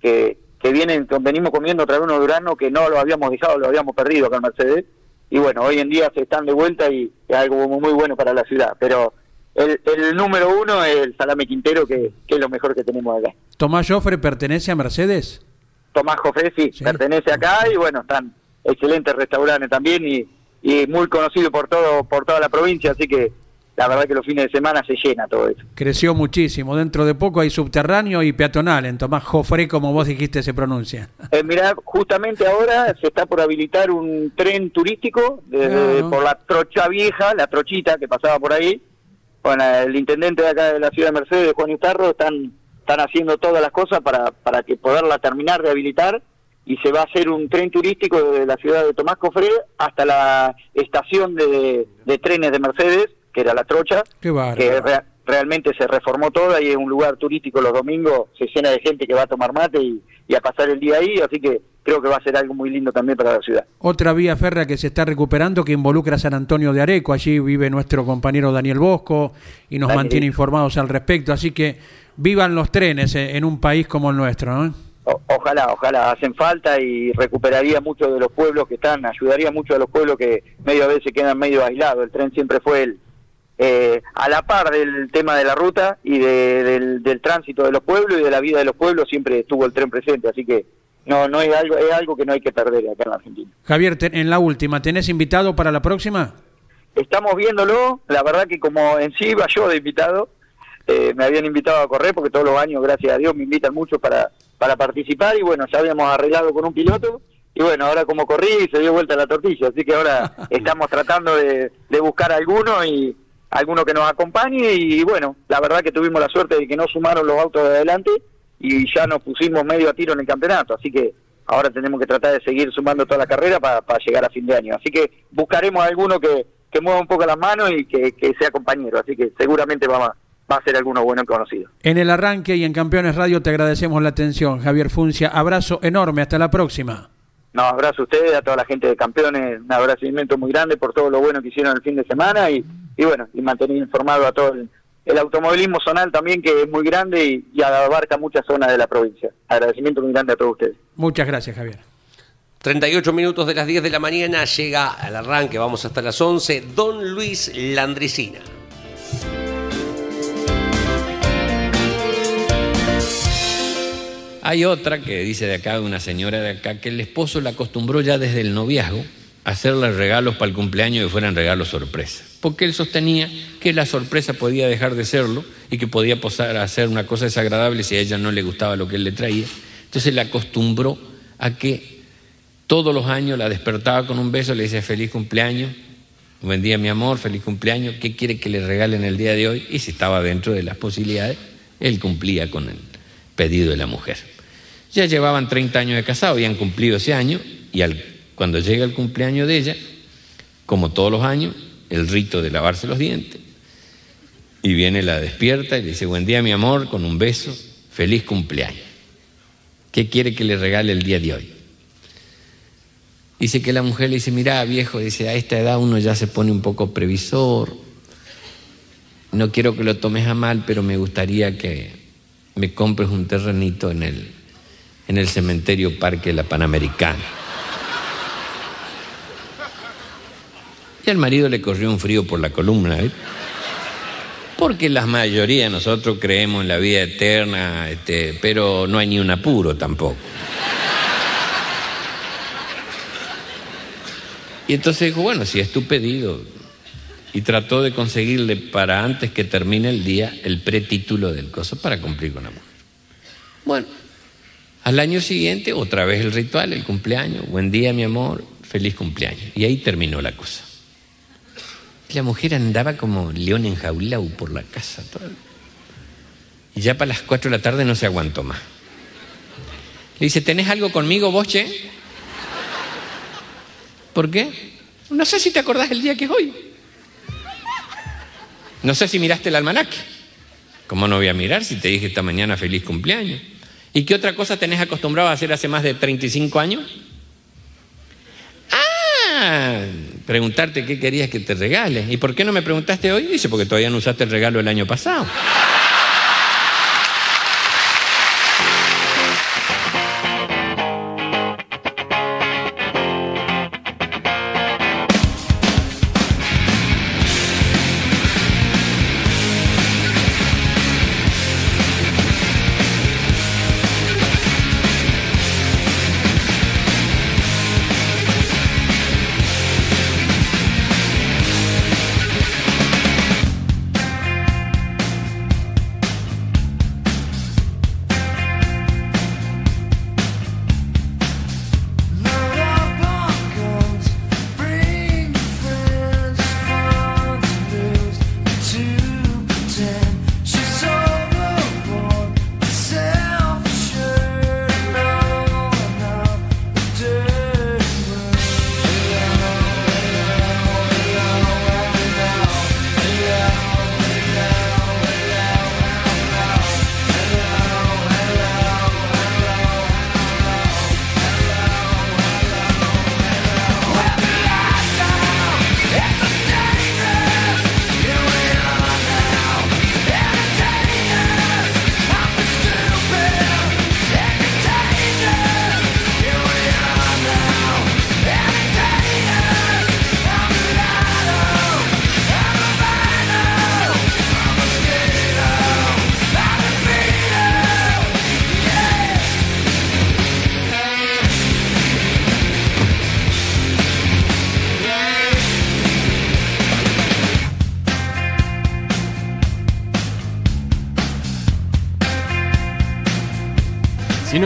que, que vienen, que venimos comiendo otra vez unos duraznos que no lo habíamos dejado, lo habíamos perdido acá en Mercedes. Y bueno, hoy en día se están de vuelta y es algo muy bueno para la ciudad. Pero el, el número uno es el salame quintero, que, que es lo mejor que tenemos acá. Tomás Joffre pertenece a Mercedes. Tomás Jofre sí, Sí. pertenece acá y bueno, están excelentes restaurantes también y, y muy conocido por todo por toda la provincia, así que la verdad que los fines de semana se llena todo eso. Creció muchísimo. Dentro de poco hay subterráneo y peatonal. En Tomás Joffre, como vos dijiste, se pronuncia. Eh, mirá, justamente ahora se está por habilitar un tren turístico desde- Ah, ¿no? por la trocha vieja, la trochita que pasaba por ahí. Bueno, el intendente de acá de la ciudad de Mercedes, Juan Istarro, están, están haciendo todas las cosas para, para que poderla terminar de habilitar y se va a hacer un tren turístico desde la ciudad de Tomás Cofré hasta la estación de, de trenes de Mercedes, que era la trocha, Qué que rea- realmente se reformó toda y es un lugar turístico los domingos, se llena de gente que va a tomar mate y, y a pasar el día ahí, así que creo que va a ser algo muy lindo también para la ciudad. Otra vía férrea que se está recuperando que involucra a San Antonio de Areco. Allí vive nuestro compañero Daniel Bosco y nos Daniel. mantiene informados al respecto. Así que vivan los trenes eh, en un país como el nuestro. ¿no? O- ojalá, ojalá, hacen falta y recuperaría muchos de los pueblos que están, ayudaría mucho a los pueblos que medio a veces quedan medio aislados. El tren siempre fue el, eh, a la par del tema de la ruta y de- del, del tránsito de los pueblos y de la vida de los pueblos, siempre estuvo el tren presente, así que no no es algo es algo que no hay que perder acá en la Argentina. Javier, te- en la última, ¿tenés invitado para la próxima? Estamos viéndolo, la verdad que como en sí iba yo de invitado, eh, me habían invitado a correr porque todos los años, gracias a Dios, me invitan mucho para, para participar y bueno, ya habíamos arreglado con un piloto y bueno, ahora como corrí se dio vuelta la tortilla, así que ahora estamos tratando de, de buscar alguno y alguno que nos acompañe y bueno, la verdad que tuvimos la suerte de que no sumaron los autos de adelante y ya nos pusimos medio a tiro en el campeonato, así que ahora tenemos que tratar de seguir sumando toda la carrera para, llegar a fin de año. Así que buscaremos alguno que, que mueva un poco las manos y que, que sea compañero, así que seguramente va a, va a ser alguno bueno y conocido. En el arranque y en Campeones Radio te agradecemos la atención, Javier Funcia. Abrazo enorme, hasta la próxima. No, abrazo a ustedes, a toda la gente de Campeones, un agradecimiento muy grande por todo lo bueno que hicieron el fin de semana y, y bueno, y mantener informado a todo el, el automovilismo zonal también, que es muy grande y, y abarca muchas zonas de la provincia. Agradecimiento muy grande a todos ustedes. Muchas gracias, Javier. 38 minutos de las 10 de la mañana llega al arranque, vamos hasta las 11, Don Luis Landricina. Hay otra que dice de acá, una señora de acá, que el esposo la acostumbró ya desde el noviazgo a hacerle regalos para el cumpleaños que fueran regalos sorpresa. Porque él sostenía que la sorpresa podía dejar de serlo y que podía pasar a ser una cosa desagradable si a ella no le gustaba lo que él le traía. Entonces la acostumbró a que todos los años la despertaba con un beso, le decía feliz cumpleaños, buen día mi amor, feliz cumpleaños, ¿qué quiere que le regalen el día de hoy? Y si estaba dentro de las posibilidades, él cumplía con el pedido de la mujer. Ya llevaban 30 años de casado, habían cumplido ese año y al, cuando llega el cumpleaños de ella, como todos los años, el rito de lavarse los dientes, y viene la despierta y le dice, buen día mi amor, con un beso, feliz cumpleaños. ¿Qué quiere que le regale el día de hoy? Dice que la mujer le dice, mira viejo, dice, a esta edad uno ya se pone un poco previsor, no quiero que lo tomes a mal, pero me gustaría que me compres un terrenito en el, en el cementerio Parque La Panamericana. Y al marido le corrió un frío por la columna, ¿eh? porque la mayoría nosotros creemos en la vida eterna, este, pero no hay ni un apuro tampoco. Y entonces dijo, bueno, si es tu pedido, y trató de conseguirle para antes que termine el día el pretítulo del coso para cumplir con la mujer. Bueno, al año siguiente otra vez el ritual, el cumpleaños, buen día mi amor, feliz cumpleaños. Y ahí terminó la cosa. La mujer andaba como león enjaulado por la casa. Y ya para las cuatro de la tarde no se aguantó más. Le dice, ¿tenés algo conmigo vos, che? ¿Por qué? No sé si te acordás el día que es hoy. No sé si miraste el almanaque. ¿Cómo no voy a mirar si te dije esta mañana feliz cumpleaños? ¿Y qué otra cosa tenés acostumbrado a hacer hace más de 35 años? Ah, preguntarte qué querías que te regale. ¿Y por qué no me preguntaste hoy? Dice, porque todavía no usaste el regalo el año pasado.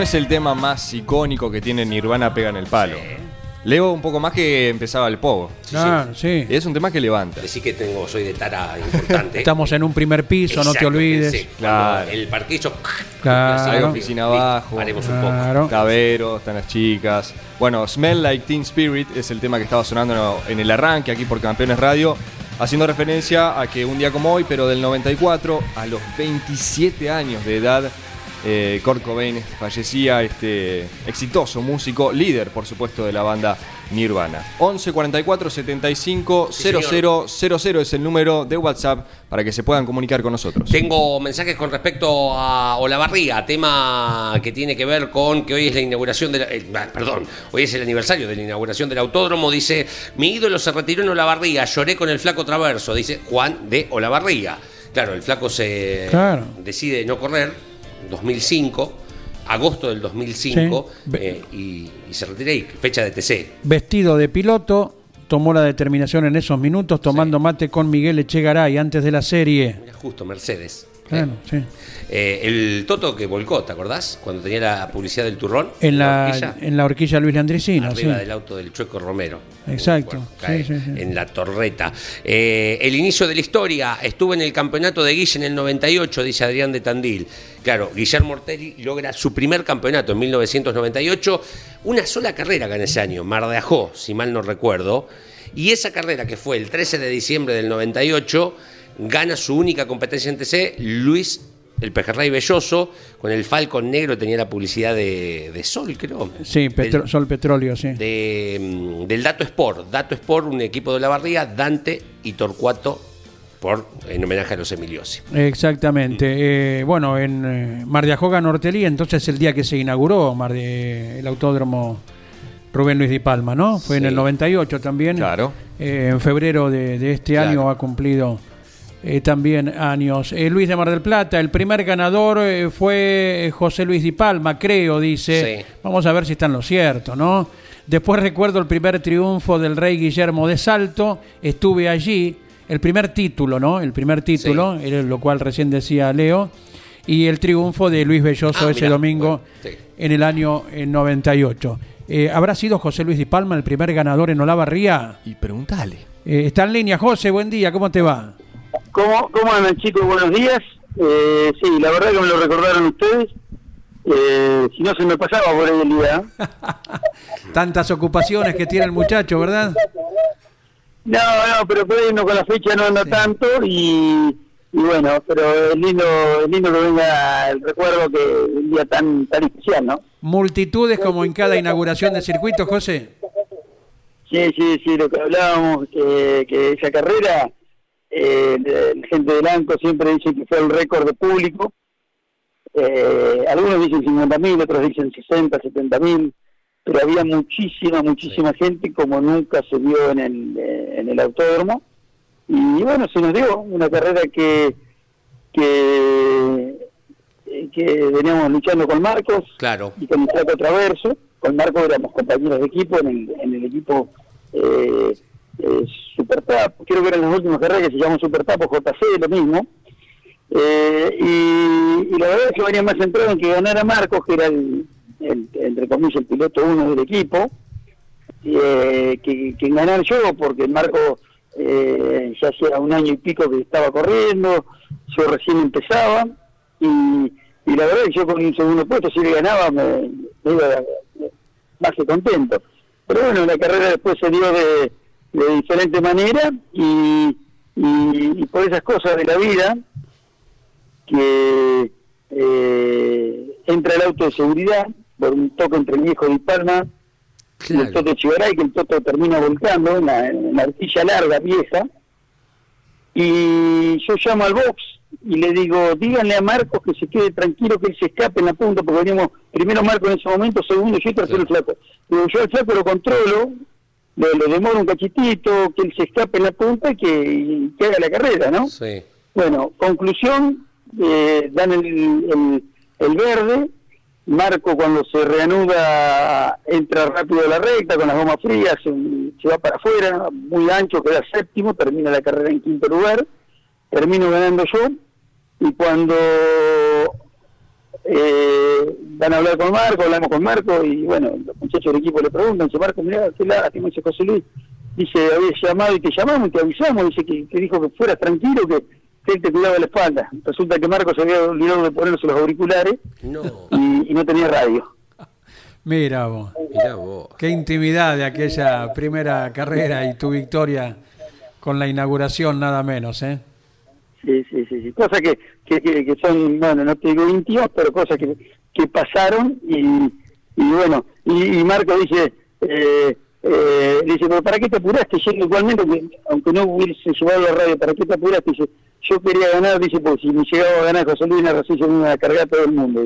Es el tema más icónico que tiene Nirvana Pega en el Palo. Leo un poco más que empezaba el pogo. Claro, sí. Es un tema que levanta. Decí que tengo, soy de tara importante. Estamos en un primer piso, no te Exacto, olvides. pensé, Claro. cuando El parquillo. Claro. Hay oficina abajo. Paremos un poco. Claro. Cabero, están las chicas. Bueno, Smell Like Teen Spirit es el tema que estaba sonando en el arranque aquí por Campeones Radio, haciendo referencia a que un día como hoy, pero del 94, a los 27 años de edad, eh, Kurt Cobain fallecía, este exitoso músico, líder por supuesto de la banda Nirvana. 11 44 75 Sí, señor. 00 00 es el número de WhatsApp para que se puedan comunicar con nosotros. Tengo mensajes con respecto a Olavarría, tema que tiene que ver con que hoy es la inauguración de la, eh, ah, perdón, hoy es el aniversario de la inauguración del autódromo. Dice, mi ídolo se retiró en Olavarría, lloré con el flaco traverso, dice Juan de Olavarría. Claro, el flaco se Claro. decide no correr, 2005, agosto del 2005, Sí. eh, y, y se retira ahí, fecha de TC. Vestido de piloto, tomó la determinación en esos minutos, tomando mate con Miguel Echegaray antes de la serie. Mira, justo, Mercedes. Claro, sí. Eh, el Toto que volcó, ¿te acordás? Cuando tenía la publicidad del turrón. En horquilla. la, en la horquilla Luis Landricina, sí. arriba del auto del Chueco Romero. Exacto, Bueno, cae sí, sí, sí. En la torreta. Eh, el inicio de la historia. Estuve en el campeonato de Guille en el 98, dice Adrián de Tandil. Claro, Guillermo Ortelli logra su primer campeonato en 1998. Una sola carrera gana ese año, Mar de Ajó, si mal no recuerdo. Y esa carrera, que fue el 13 de diciembre del 98, gana su única competencia en TC, Luis el Pejerrey Belloso, con el Falcon Negro tenía la publicidad de, de Sol, creo. Sí, Del- Sol Petróleo, sí. de, mm, del Dato Sport. Dato Sport, un equipo de la barría, Dante y Torcuato, por, en homenaje a los Emiliosi. Exactamente. Eh, bueno, en eh, Mar de Ajó ganó Ortelí, entonces el día que se inauguró Mar de- el autódromo Rubén Luis Di Palma, ¿no? Fue en el 98 también. Claro. Eh, en febrero de, de este Claro. año ha cumplido eh, también años. Eh, Luis de Mar del Plata, el primer ganador eh, fue José Luis Di Palma, creo, dice. Sí. Vamos a ver si está en lo cierto, ¿no? Después recuerdo el primer triunfo del rey Guillermo de Salto, estuve allí, el primer título, ¿no? El primer título, lo cual recién decía Leo, y el triunfo de Luis Belloso Ah, ese mirá, domingo bueno, sí. en el año eh, 98. Eh, ¿Habrá sido José Luis Di Palma el primer ganador en Olavarría? Y preguntale. Eh, está en línea, José, buen día, ¿cómo te va? ¿Cómo, ¿Cómo andan chicos? Buenos días. Eh, sí, la verdad que me lo recordaron ustedes. Eh, si no se me pasaba por ahí el día. ¿eh? Tantas ocupaciones que tiene el muchacho, ¿verdad? No, no, pero por ahí uno con la fecha no anda tanto y, y bueno, pero es lindo, es lindo que venga el recuerdo que un día tan, tan especial, ¿no? Multitudes como en cada inauguración de circuito, José. Sí, sí, sí, lo que hablábamos, que, que esa carrera, eh, la gente de Blanco siempre dice que fue el récord de público. Eh, algunos dicen 50.000, otros dicen 60, 70.000, pero había muchísima, muchísima gente como nunca se vio en el, eh, en el autódromo. Y bueno, se nos dio una carrera que, que, que veníamos luchando con Marcos, Claro. y con el Flaco Traverso. Con Marco éramos compañeros de equipo en el, en el equipo eh, eh, Super Tap. Creo que eran las últimas carreras que se llamó Super Tap o JC, lo mismo. Eh, y, y la verdad es que venía más centrado en que ganara Marcos, que era el, entre comillas el piloto uno del equipo, eh, que, que ganar yo, porque Marco eh, ya hacía un año y pico que estaba corriendo, yo recién empezaba, y, y la verdad es que yo con un segundo puesto, si le ganaba, me, me iba más que contento. Pero bueno, la carrera después se dio de, de diferente manera, y, y, y por esas cosas de la vida, que eh, entra el auto de seguridad por un toque entre el viejo Di Palma y el Toto Chivaray, que el Toto termina volcando en la, en la artilla larga, vieja. Y yo llamo al box y le digo, díganle a Marcos que se quede tranquilo, que él se escape en la punta, porque veníamos primero Marcos en ese momento, segundo yo y tercero el flaco. Digo, yo al flaco lo controlo, le, le demoro un cachitito, que él se escape en la punta y que, y que haga la carrera, ¿no? Sí. Bueno, conclusión, eh, dan el, el- el verde, Marco cuando se reanuda entra rápido a la recta con las gomas frías, se, se va para afuera, muy ancho, queda séptimo, termina la carrera en quinto lugar, termino ganando yo, y cuando eh, van a hablar con Marco, hablamos con Marco y bueno, los muchachos del equipo le preguntan, dice Marco, mira, qué lástima, dice José Luis, dice, había llamado y te llamamos y te avisamos, dice que, que dijo que fueras tranquilo, que, que él te cuidaba la espalda. Resulta que Marco se había olvidado de ponerse los auriculares No, y, y no tenía radio. Mira vos. mirá vos. Qué intimidad de aquella primera carrera y tu victoria con la inauguración, nada menos, ¿eh? Sí, sí, sí, sí. Cosas que, que, que, son, bueno, no te digo íntimas, pero cosas que, que pasaron y, y bueno, y, y Marco dice, eh, eh, dice, pero ¿para qué te apuraste? Yo igualmente, que, aunque no hubiese llevado la radio, ¿para qué te apuraste? Dice, yo quería ganar, dice, pues si me llegaba a ganar José Luis Narracís, se me iba a cargar a todo el mundo.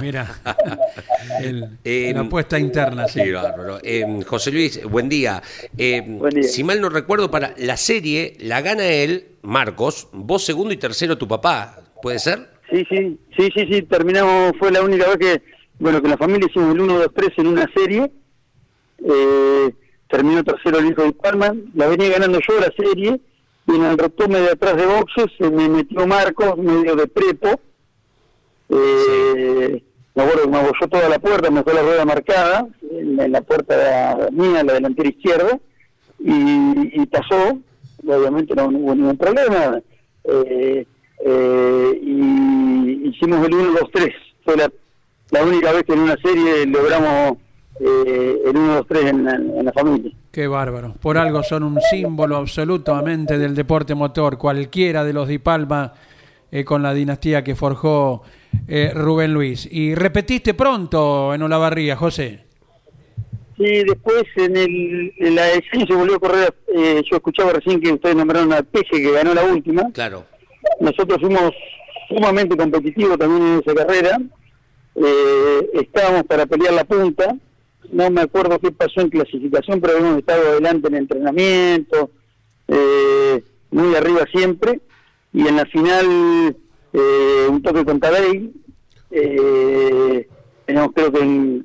Mira, el- Eh, la apuesta interna, sí. Sí, bárbaro. Eh, José Luis, buen día. Eh, Buen día. Si mal no recuerdo, para la serie la gana él, Marcos, vos segundo y tercero tu papá, ¿puede ser? Sí, sí, sí, sí, sí, terminamos, fue la única vez que, bueno, que la familia hicimos el 1, 2, 3 en una serie, eh, terminó tercero el hijo de Palma, la venía ganando yo la serie, y en el retome de atrás de boxes se me metió Marcos, medio de prepo, eh, me acuerdo que me abolló toda la puerta, me dejó la rueda marcada, en, en la puerta mía, la delantera izquierda, y, y pasó, obviamente no, no hubo ningún problema, eh, eh, y hicimos el 1, 2, 3, fue la, la única vez que en una serie logramos eh, el 1, 2, 3 en, la- en la familia. Qué bárbaro. Por algo son un símbolo absolutamente del deporte motor. Cualquiera de los Di Palma eh, con la dinastía que forjó eh, Rubén Luis. Y repetiste pronto en Olavarría, José. Sí, después en, el, en la edición se volvió a correr, eh, yo escuchaba recién que ustedes nombraron a Peje que ganó la última, Claro. nosotros fuimos sumamente competitivos también en esa carrera, eh, estábamos para pelear la punta, no me acuerdo qué pasó en clasificación, pero habíamos estado adelante en entrenamiento, eh, muy arriba siempre, y en la final eh, un toque con Tadei, eh, teníamos creo que en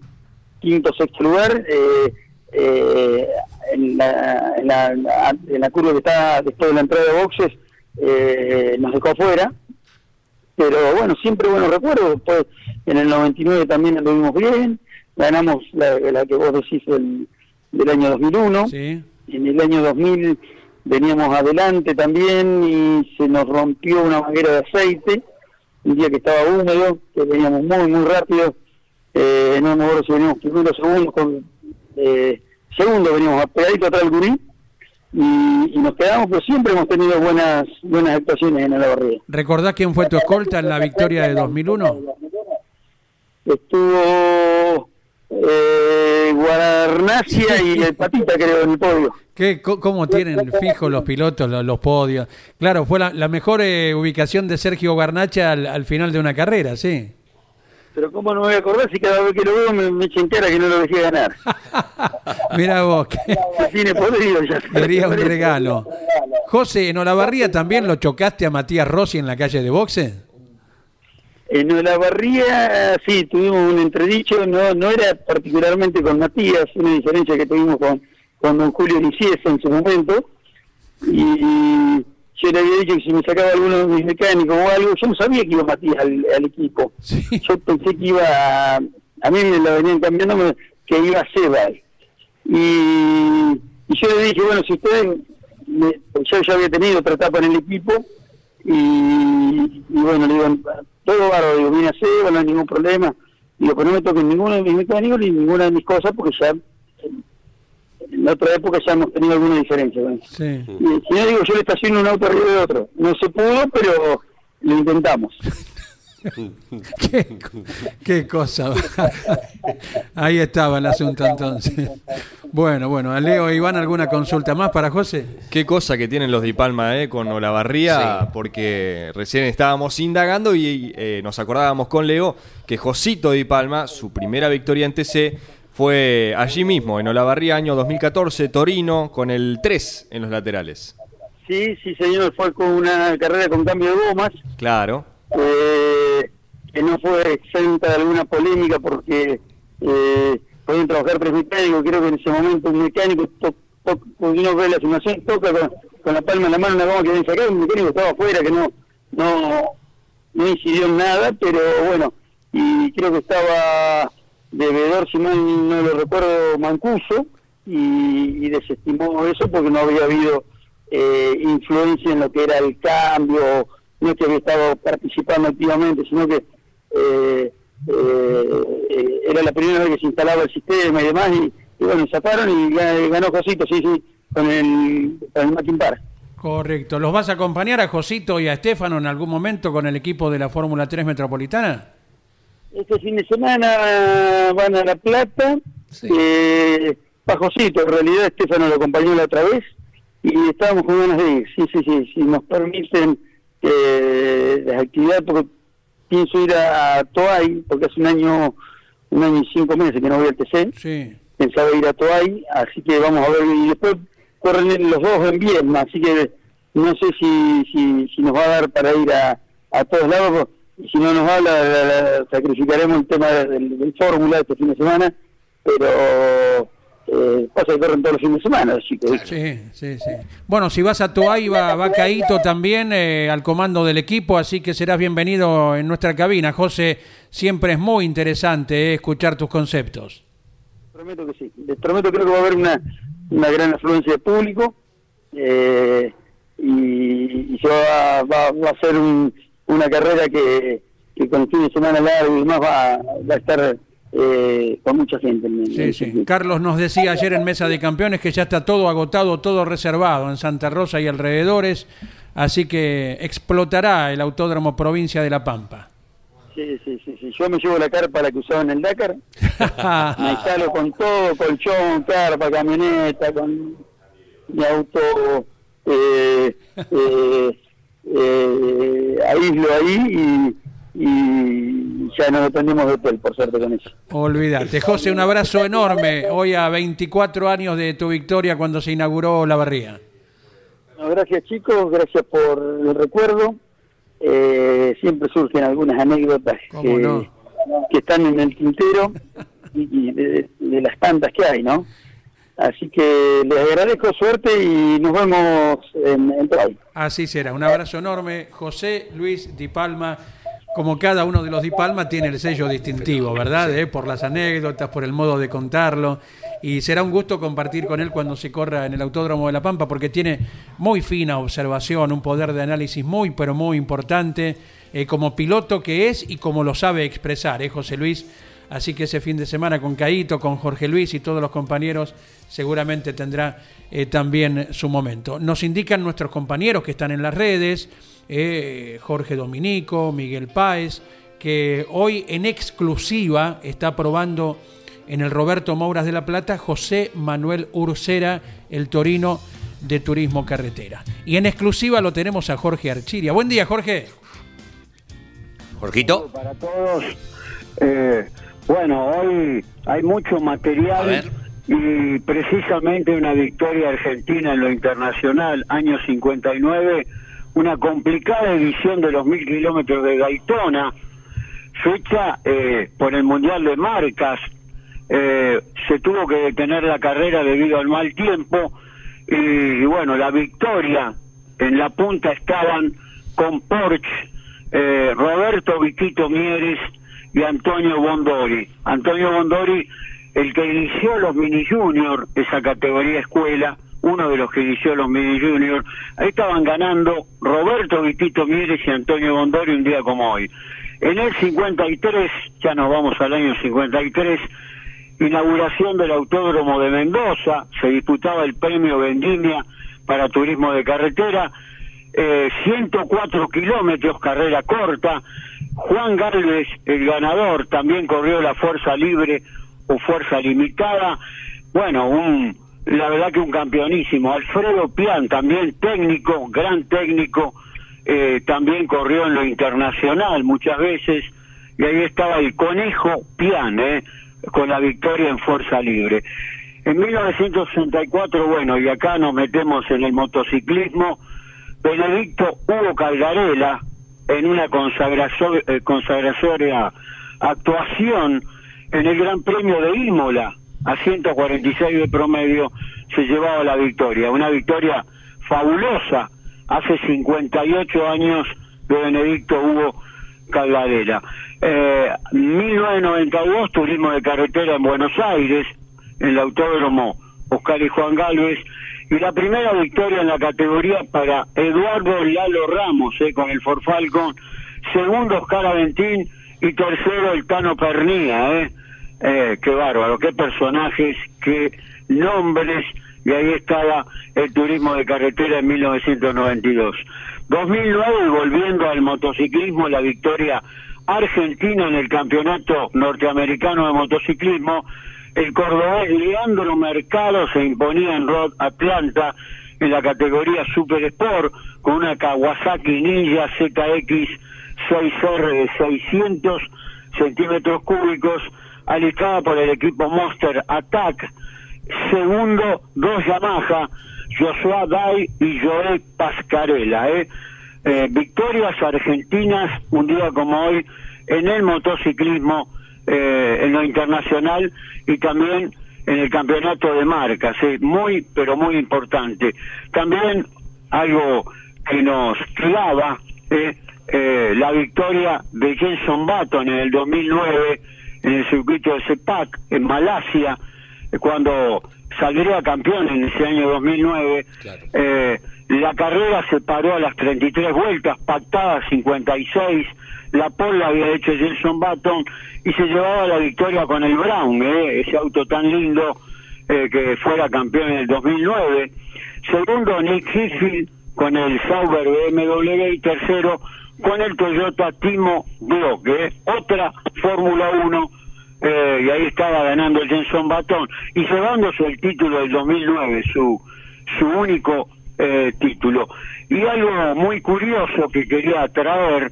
quinto sexto lugar, eh, eh, en, la, en, la, en la curva que está después de la entrada de boxes, eh, nos dejó afuera, pero bueno, siempre buenos recuerdos. En el 99 también anduvimos bien, ganamos la, la que vos decís del, del año 2001. Sí. En el año 2000 veníamos adelante también y se nos rompió una manguera de aceite, un día que estaba húmedo, que veníamos muy, muy rápido. Eh, no me acuerdo si veníamos primero segundo, con, eh, segundo veníamos pegadito atrás del gurí y, y nos quedamos, pero siempre hemos tenido buenas buenas actuaciones en la barriga. ¿Recordás quién fue tu escolta en la victoria de 2001? Estuvo eh, Guarnacia y el Patita, creo, en el podio. ¿Qué, ¿Cómo tienen fijos los pilotos los, los podios? Claro, fue la, la mejor eh, ubicación de Sergio Garnacha al, al final de una carrera, sí. Pero cómo no me voy a acordar si cada vez que lo veo me, me que no lo dejé ganar. Mira vos, que tiene podrido ya. sería un regalo. José, en Olavarría también lo chocaste a Matías Rossi en la calle de boxe. En Olavarría, sí, tuvimos un entredicho, no no era particularmente con Matías, una diferencia que tuvimos con, con don Julio Liciesa en su momento, y yo le había dicho que si me sacaba alguno de mis mecánicos o algo, yo no sabía que iba Matías al, al equipo. Sí. Yo pensé que iba, a, a mí me la venían cambiando, que iba a Seba. Y, y yo le dije, bueno, si ustedes, me- yo ya había tenido otra etapa en el equipo, y, y bueno, le digo, todo bárbaro, digo, viene a Seba, no hay ningún problema. Digo, pero no me toquen ninguno de mis mecánicos ni ninguna de mis cosas, porque ya en otra época ya hemos tenido alguna diferencia. ¿no? Sí. Y si no digo, yo le estaciono un auto arriba de otro. No se pudo, pero lo intentamos. ¿Qué, qué cosa. Ahí estaba el asunto entonces. Bueno, bueno, Leo, Iván, ¿alguna consulta más para José? Qué cosa que tienen los Di Palma eh, con Olavarría, Sí. porque recién estábamos indagando y eh, nos acordábamos con Leo que Josito Di Palma, su primera victoria en TC, fue allí mismo, en Olavarría, año 2014, Torino, con el 3 en los laterales. Sí, sí, señor, fue con una carrera con cambio de gomas, Claro. Eh, que no fue exenta de alguna polémica porque eh, podían trabajar tres mecánicos. Creo que en ese momento un mecánico, to, to- uno ve la simulación, toca con, la palma en la mano una goma que habían sacado, un mecánico estaba afuera, que no, no, no incidió en nada, pero bueno, y creo que estaba de veedor, si mal no lo recuerdo, Mancuso, y, y desestimó eso porque no había habido eh, influencia en lo que era el cambio, no es que había estado participando activamente, sino que eh, eh, era la primera vez que se instalaba el sistema y demás, y, y bueno, sacaron y ga- ganó Josito, sí, sí, con el, con el Mackin Park. Correcto. ¿Los vas a acompañar a Josito y a Estefano en algún momento con el equipo de la Fórmula 3 Metropolitana? Este fin de semana van a La Plata, eh, Pajosito, en realidad Estefano lo acompañó la otra vez y estábamos con ganas de ir, sí, sí, sí, si nos permiten eh, las actividades, porque pienso ir a, a Toay, porque hace un año, un año y cinco meses que no voy al TC, Sí. pensaba ir a Toay, así que vamos a ver, y después corren los dos en Viedma, así que no sé si, si, si nos va a dar para ir a, a todos lados, y si no nos la, la- la- sacrificaremos el tema del, del Fórmula este fin de semana, pero eh, pasa que corren todos los fines de semana, así que Sí, sí, sí. Bueno, si vas a Toay, va, va Caíto también eh, al comando del equipo, así que serás bienvenido en nuestra cabina. José, siempre es muy interesante eh, escuchar tus conceptos. prometo que sí. Les prometo creo que va a haber una, una gran afluencia de público eh, y, y se va, va, va a ser un- una carrera que, que con el fin de semana largo y demás va, va a estar eh, con mucha gente. en- Sí, sí. Carlos nos decía ayer en Mesa de Campeones que ya está todo agotado, todo reservado en Santa Rosa y alrededores, así que explotará el Autódromo Provincia de La Pampa. Sí, sí, sí, sí. Yo me llevo la carpa la que usaba en el Dakar. me instalo con todo, colchón, carpa, camioneta, con mi auto, eh, eh, eh, aíslo ahí y, y ya no dependemos de hotel, por suerte con eso. Olvídate. José, un abrazo enorme hoy a 24 años de tu victoria cuando se inauguró la barría. No, gracias chicos, gracias por el recuerdo. Eh, siempre surgen algunas anécdotas ¿Cómo que, no? que están en el tintero y, y de, de las tantas que hay, ¿no? Así que les agradezco suerte y nos vemos en, en. Así será. Un abrazo enorme. José Luis Di Palma. Como cada uno de los Di Palma tiene el sello distintivo, ¿verdad? Eh, Por las anécdotas, por el modo de contarlo. Y será un gusto compartir con él cuando se corra en el Autódromo de La Pampa, porque tiene muy fina observación, un poder de análisis muy, pero muy importante, eh, como piloto que es y como lo sabe expresar, ¿eh, José Luis? Así que ese fin de semana con Caito, con Jorge Luis y todos los compañeros, seguramente tendrá eh, también su momento. Nos indican nuestros compañeros que están en las redes, eh, Jorge Dominico, Miguel Páez, que hoy en exclusiva está probando en el Roberto Mouras de la Plata José Manuel Ursera, el torino de Turismo Carretera. Y en exclusiva lo tenemos a Jorge Archiria. Buen día, Jorge. Jorgito. Para todos. Eh, bueno, hoy hay mucho material y precisamente una victoria argentina en lo internacional, año 59, una complicada edición de los mil kilómetros de Daytona, fecha eh, por el Mundial de Marcas. Eh, se tuvo que detener la carrera debido al mal tiempo y, y bueno, la victoria en la punta estaban con Porsche, eh, Roberto Viquito Mieres y Antonio Bondori. Antonio Bondori, el que inició los mini junior, esa categoría escuela, uno de los que inició los mini junior, estaban ganando Roberto Viquito Mieres y Antonio Bondori un día como hoy. En el 53, ya nos vamos al año 53, inauguración del Autódromo de Mendoza, se disputaba el premio Vendimia para turismo de carretera, eh, 104 kilómetros, carrera corta, Juan Galvez, el ganador, también corrió la fuerza libre o fuerza limitada, bueno, un, la verdad que un campeonísimo, Alfredo Pian, también técnico, gran técnico, eh, también corrió en lo internacional muchas veces, y ahí estaba el conejo Pian, eh, con la victoria en fuerza libre. En 1964, bueno, y acá nos metemos en el motociclismo, Benedicto Hugo Caldarela, en una consagrazo- eh, consagratoria actuación en el Gran Premio de Imola, a 146 de promedio, se llevaba la victoria. Una victoria fabulosa hace 58 años de Benedicto Hugo Caldarela. Eh, 1992, turismo de carretera en Buenos Aires, en el autódromo Oscar y Juan Galvez. Y la primera victoria en la categoría para Eduardo Lalo Ramos, eh, con el Ford Falcon. Segundo, Oscar Aventín. Y tercero, el Tano Pernía, ¿eh? Eh, qué bárbaro, qué personajes, qué nombres, y ahí estaba el turismo de carretera en 1992. 2009, volviendo al motociclismo, la victoria argentina en el campeonato norteamericano de motociclismo, el cordobés Leandro Mercado se imponía en Rod Atlanta en la categoría Super Sport con una Kawasaki Ninja ZX 6R de 600 centímetros cúbicos alistada por el equipo Monster Attack. Segundo, dos Yamaha, Joshua Dai y Joel Pascarella. ¿eh? Eh, victorias argentinas un día como hoy en el motociclismo, eh, en lo internacional y también en el campeonato de marcas. Muy, pero muy importante. También algo que nos clava, la victoria de Jenson Button en el 2009 en el circuito de CEPAC en Malasia, cuando saldría campeón en ese año 2009. Eh, la carrera se paró a las 33 vueltas, pactada 56. La pole la había hecho Jenson Button y se llevaba la victoria con el Brown, eh, ese auto tan lindo eh, que fuera campeón en el 2009. Segundo, Nick Heathfield con el Sauber BMW y tercero con el Toyota Timo Glock, ¿eh? otra Fórmula 1, eh, y ahí estaba ganando Jenson Batón y llevándose el título del 2009, su, su único eh, título. Y algo muy curioso que quería traer,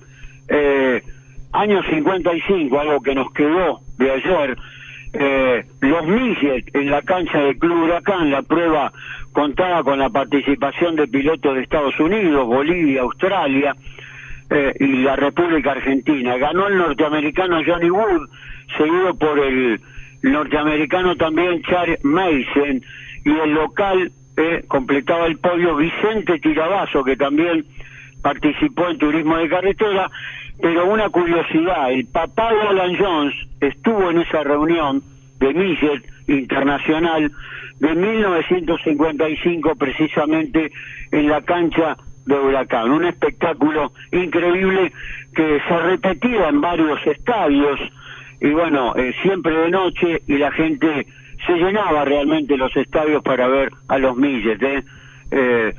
eh, año 55, algo que nos quedó de ayer, eh, los Midget en la cancha del Club Huracán, la prueba contaba con la participación de pilotos de Estados Unidos, Bolivia, Australia, eh, y la República Argentina. Ganó el norteamericano Johnny Wood, seguido por el norteamericano también Charles Mason, y el local eh, completaba el podio Vicente Tirabazo, que también participó en turismo de carretera, pero una curiosidad, el papá de Alan Jones estuvo en esa reunión de Millet Internacional de 1955 precisamente en la cancha de Huracán. Un espectáculo increíble que se repetía en varios estadios y bueno, eh, siempre de noche y la gente se llenaba realmente los estadios para ver a los Milles. ¿eh? Eh,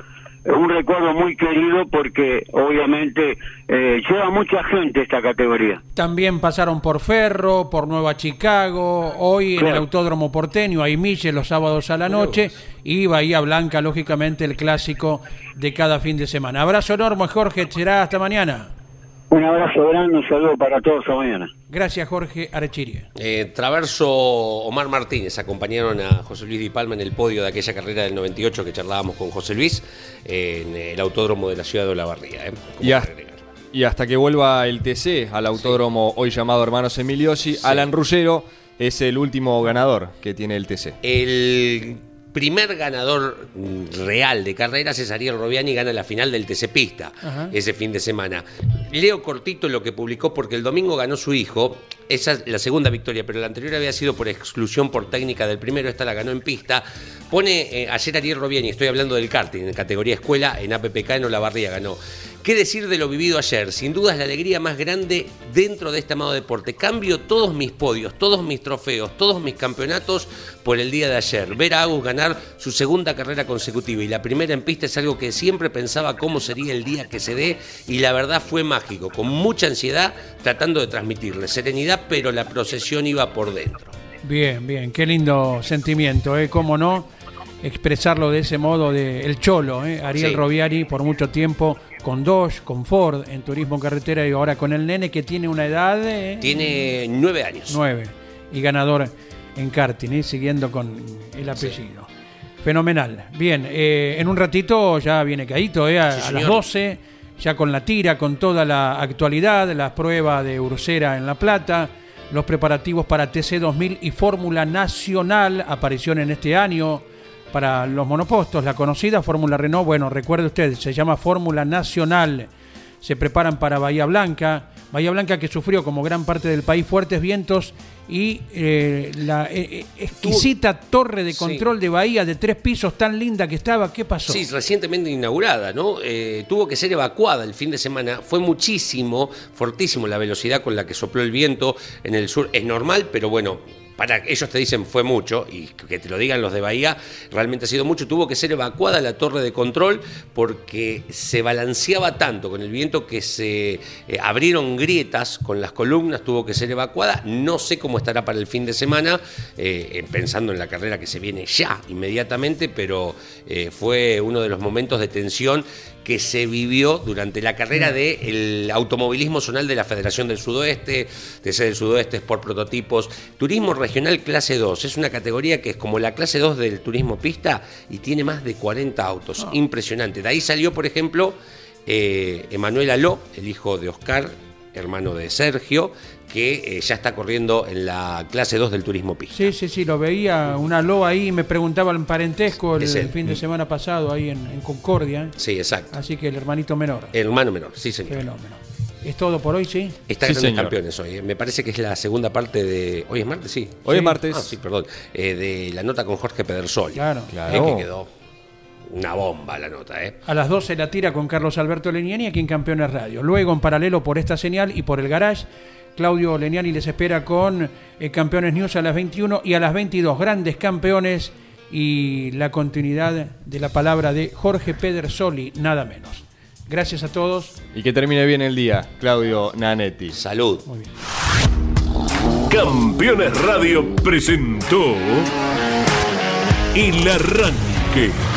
un recuerdo muy querido porque obviamente eh, lleva mucha gente esta categoría. También pasaron por Ferro, por Nueva Chicago, hoy en el Autódromo Porteño hay Mille los sábados a la noche y Bahía Blanca, lógicamente, el clásico de cada fin de semana. Abrazo enorme, Jorge, será hasta mañana. Un abrazo grande, un saludo para todos esta mañana. Gracias, Jorge Arechiria. Eh, Traverso Omar Martínez acompañaron a José Luis Di Palma en el podio de aquella carrera del 98 que charlábamos con José Luis en el autódromo de la ciudad de Olavarría. ¿eh? Y, y, hasta que vuelva el TC al autódromo hoy llamado Hermanos Emiliosi, Alan Ruggero es el último ganador que tiene el TC. El primer ganador real de carreras es Ariel Robiani, gana la final del TC Pista ese fin de semana. Leo cortito lo que publicó porque el domingo ganó su hijo, esa es la segunda victoria, pero la anterior había sido por exclusión por técnica del primero, esta la ganó en pista. Pone eh, ayer Ariel Robiani, estoy hablando del karting, en categoría escuela, en APPK en Olavarría ganó. ¿Qué decir de lo vivido ayer? Sin duda es la alegría más grande dentro de este amado deporte. Cambio todos mis podios, todos mis trofeos, todos mis campeonatos por el día de ayer. Ver a Agus ganar su segunda carrera consecutiva y la primera en pista es algo que siempre pensaba cómo sería el día que se dé y la verdad fue mágico, con mucha ansiedad tratando de transmitirle serenidad, pero la procesión iba por dentro. Bien, bien, qué lindo sentimiento, ¿eh? ¿Cómo no? Expresarlo de ese modo de el cholo, ¿eh? Ariel Roviari por mucho tiempo con Dodge, con Ford en turismo carretera y ahora con el nene que tiene una edad de... Tiene nueve años. Nueve. Y ganador en karting, ¿eh? siguiendo con el apellido. Fenomenal. Bien, eh, en un ratito ya viene Caíto, ¿eh? a, las 12, ya con la tira, con toda la actualidad, las pruebas de Ursera en La Plata, los preparativos para TC 2000 y Fórmula Nacional, aparición en este año para los monopostos, la conocida Fórmula Renault, bueno, recuerde usted, se llama Fórmula Nacional. Se preparan para Bahía Blanca, Bahía Blanca que sufrió como gran parte del país fuertes vientos y eh, la eh, eh, exquisita torre de control de Bahía de tres pisos tan linda que estaba, ¿qué pasó? Sí, recientemente inaugurada, ¿no? Eh, tuvo que ser evacuada el fin de semana. Fue muchísimo, fortísimo la velocidad con la que sopló el viento en el sur. Es normal, pero bueno, para ellos te dicen fue mucho, y que te lo digan los de Bahía, realmente ha sido mucho. Tuvo que ser evacuada la torre de control porque se balanceaba tanto con el viento que se eh, abrieron grietas con las columnas, tuvo que ser evacuada. No sé cómo estará para el fin de semana, eh, pensando en la carrera que se viene ya inmediatamente, pero eh, fue uno de los momentos de tensión que se vivió durante la carrera del automovilismo zonal de la Federación del Sudoeste, de ser del Sudoeste por prototipos. Turismo regional clase 2, es una categoría que es como la clase 2 del turismo pista y tiene más de 40 autos. Impresionante. De ahí salió, por ejemplo, eh, Emanuel Aló, el hijo de Oscar, hermano de Sergio, que eh, ya está corriendo en la clase 2 del turismo pista. Sí, sí, sí, lo veía una loa ahí, me preguntaba el parentesco el, fin de semana pasado ahí en, en Concordia. Sí, exacto. Así que el hermanito menor. Hermano menor, sí, Qué señor. fenómeno. Es todo por hoy, sí. Está Sí, señor. campeones hoy. Me parece que es la segunda parte de. ¿Hoy es martes? Sí. Hoy Sí. es martes. Ah, sí, perdón. Eh, de la nota con Jorge Pedersoli. Claro. Claro. Eh, que quedó una bomba la nota, ¿eh? A las 12 la tira con Carlos Alberto Leniani aquí en Campeones Radio. Luego, en paralelo por esta señal y por el garage, Claudio Leniani les espera con eh, Campeones News a las 21 y a las 22. Grandes campeones y la continuidad de la palabra de Jorge Pedersoli, nada menos. Gracias a todos. Y que termine bien el día, Claudio Nanetti. Salud. Campeones Radio presentó El Arranque.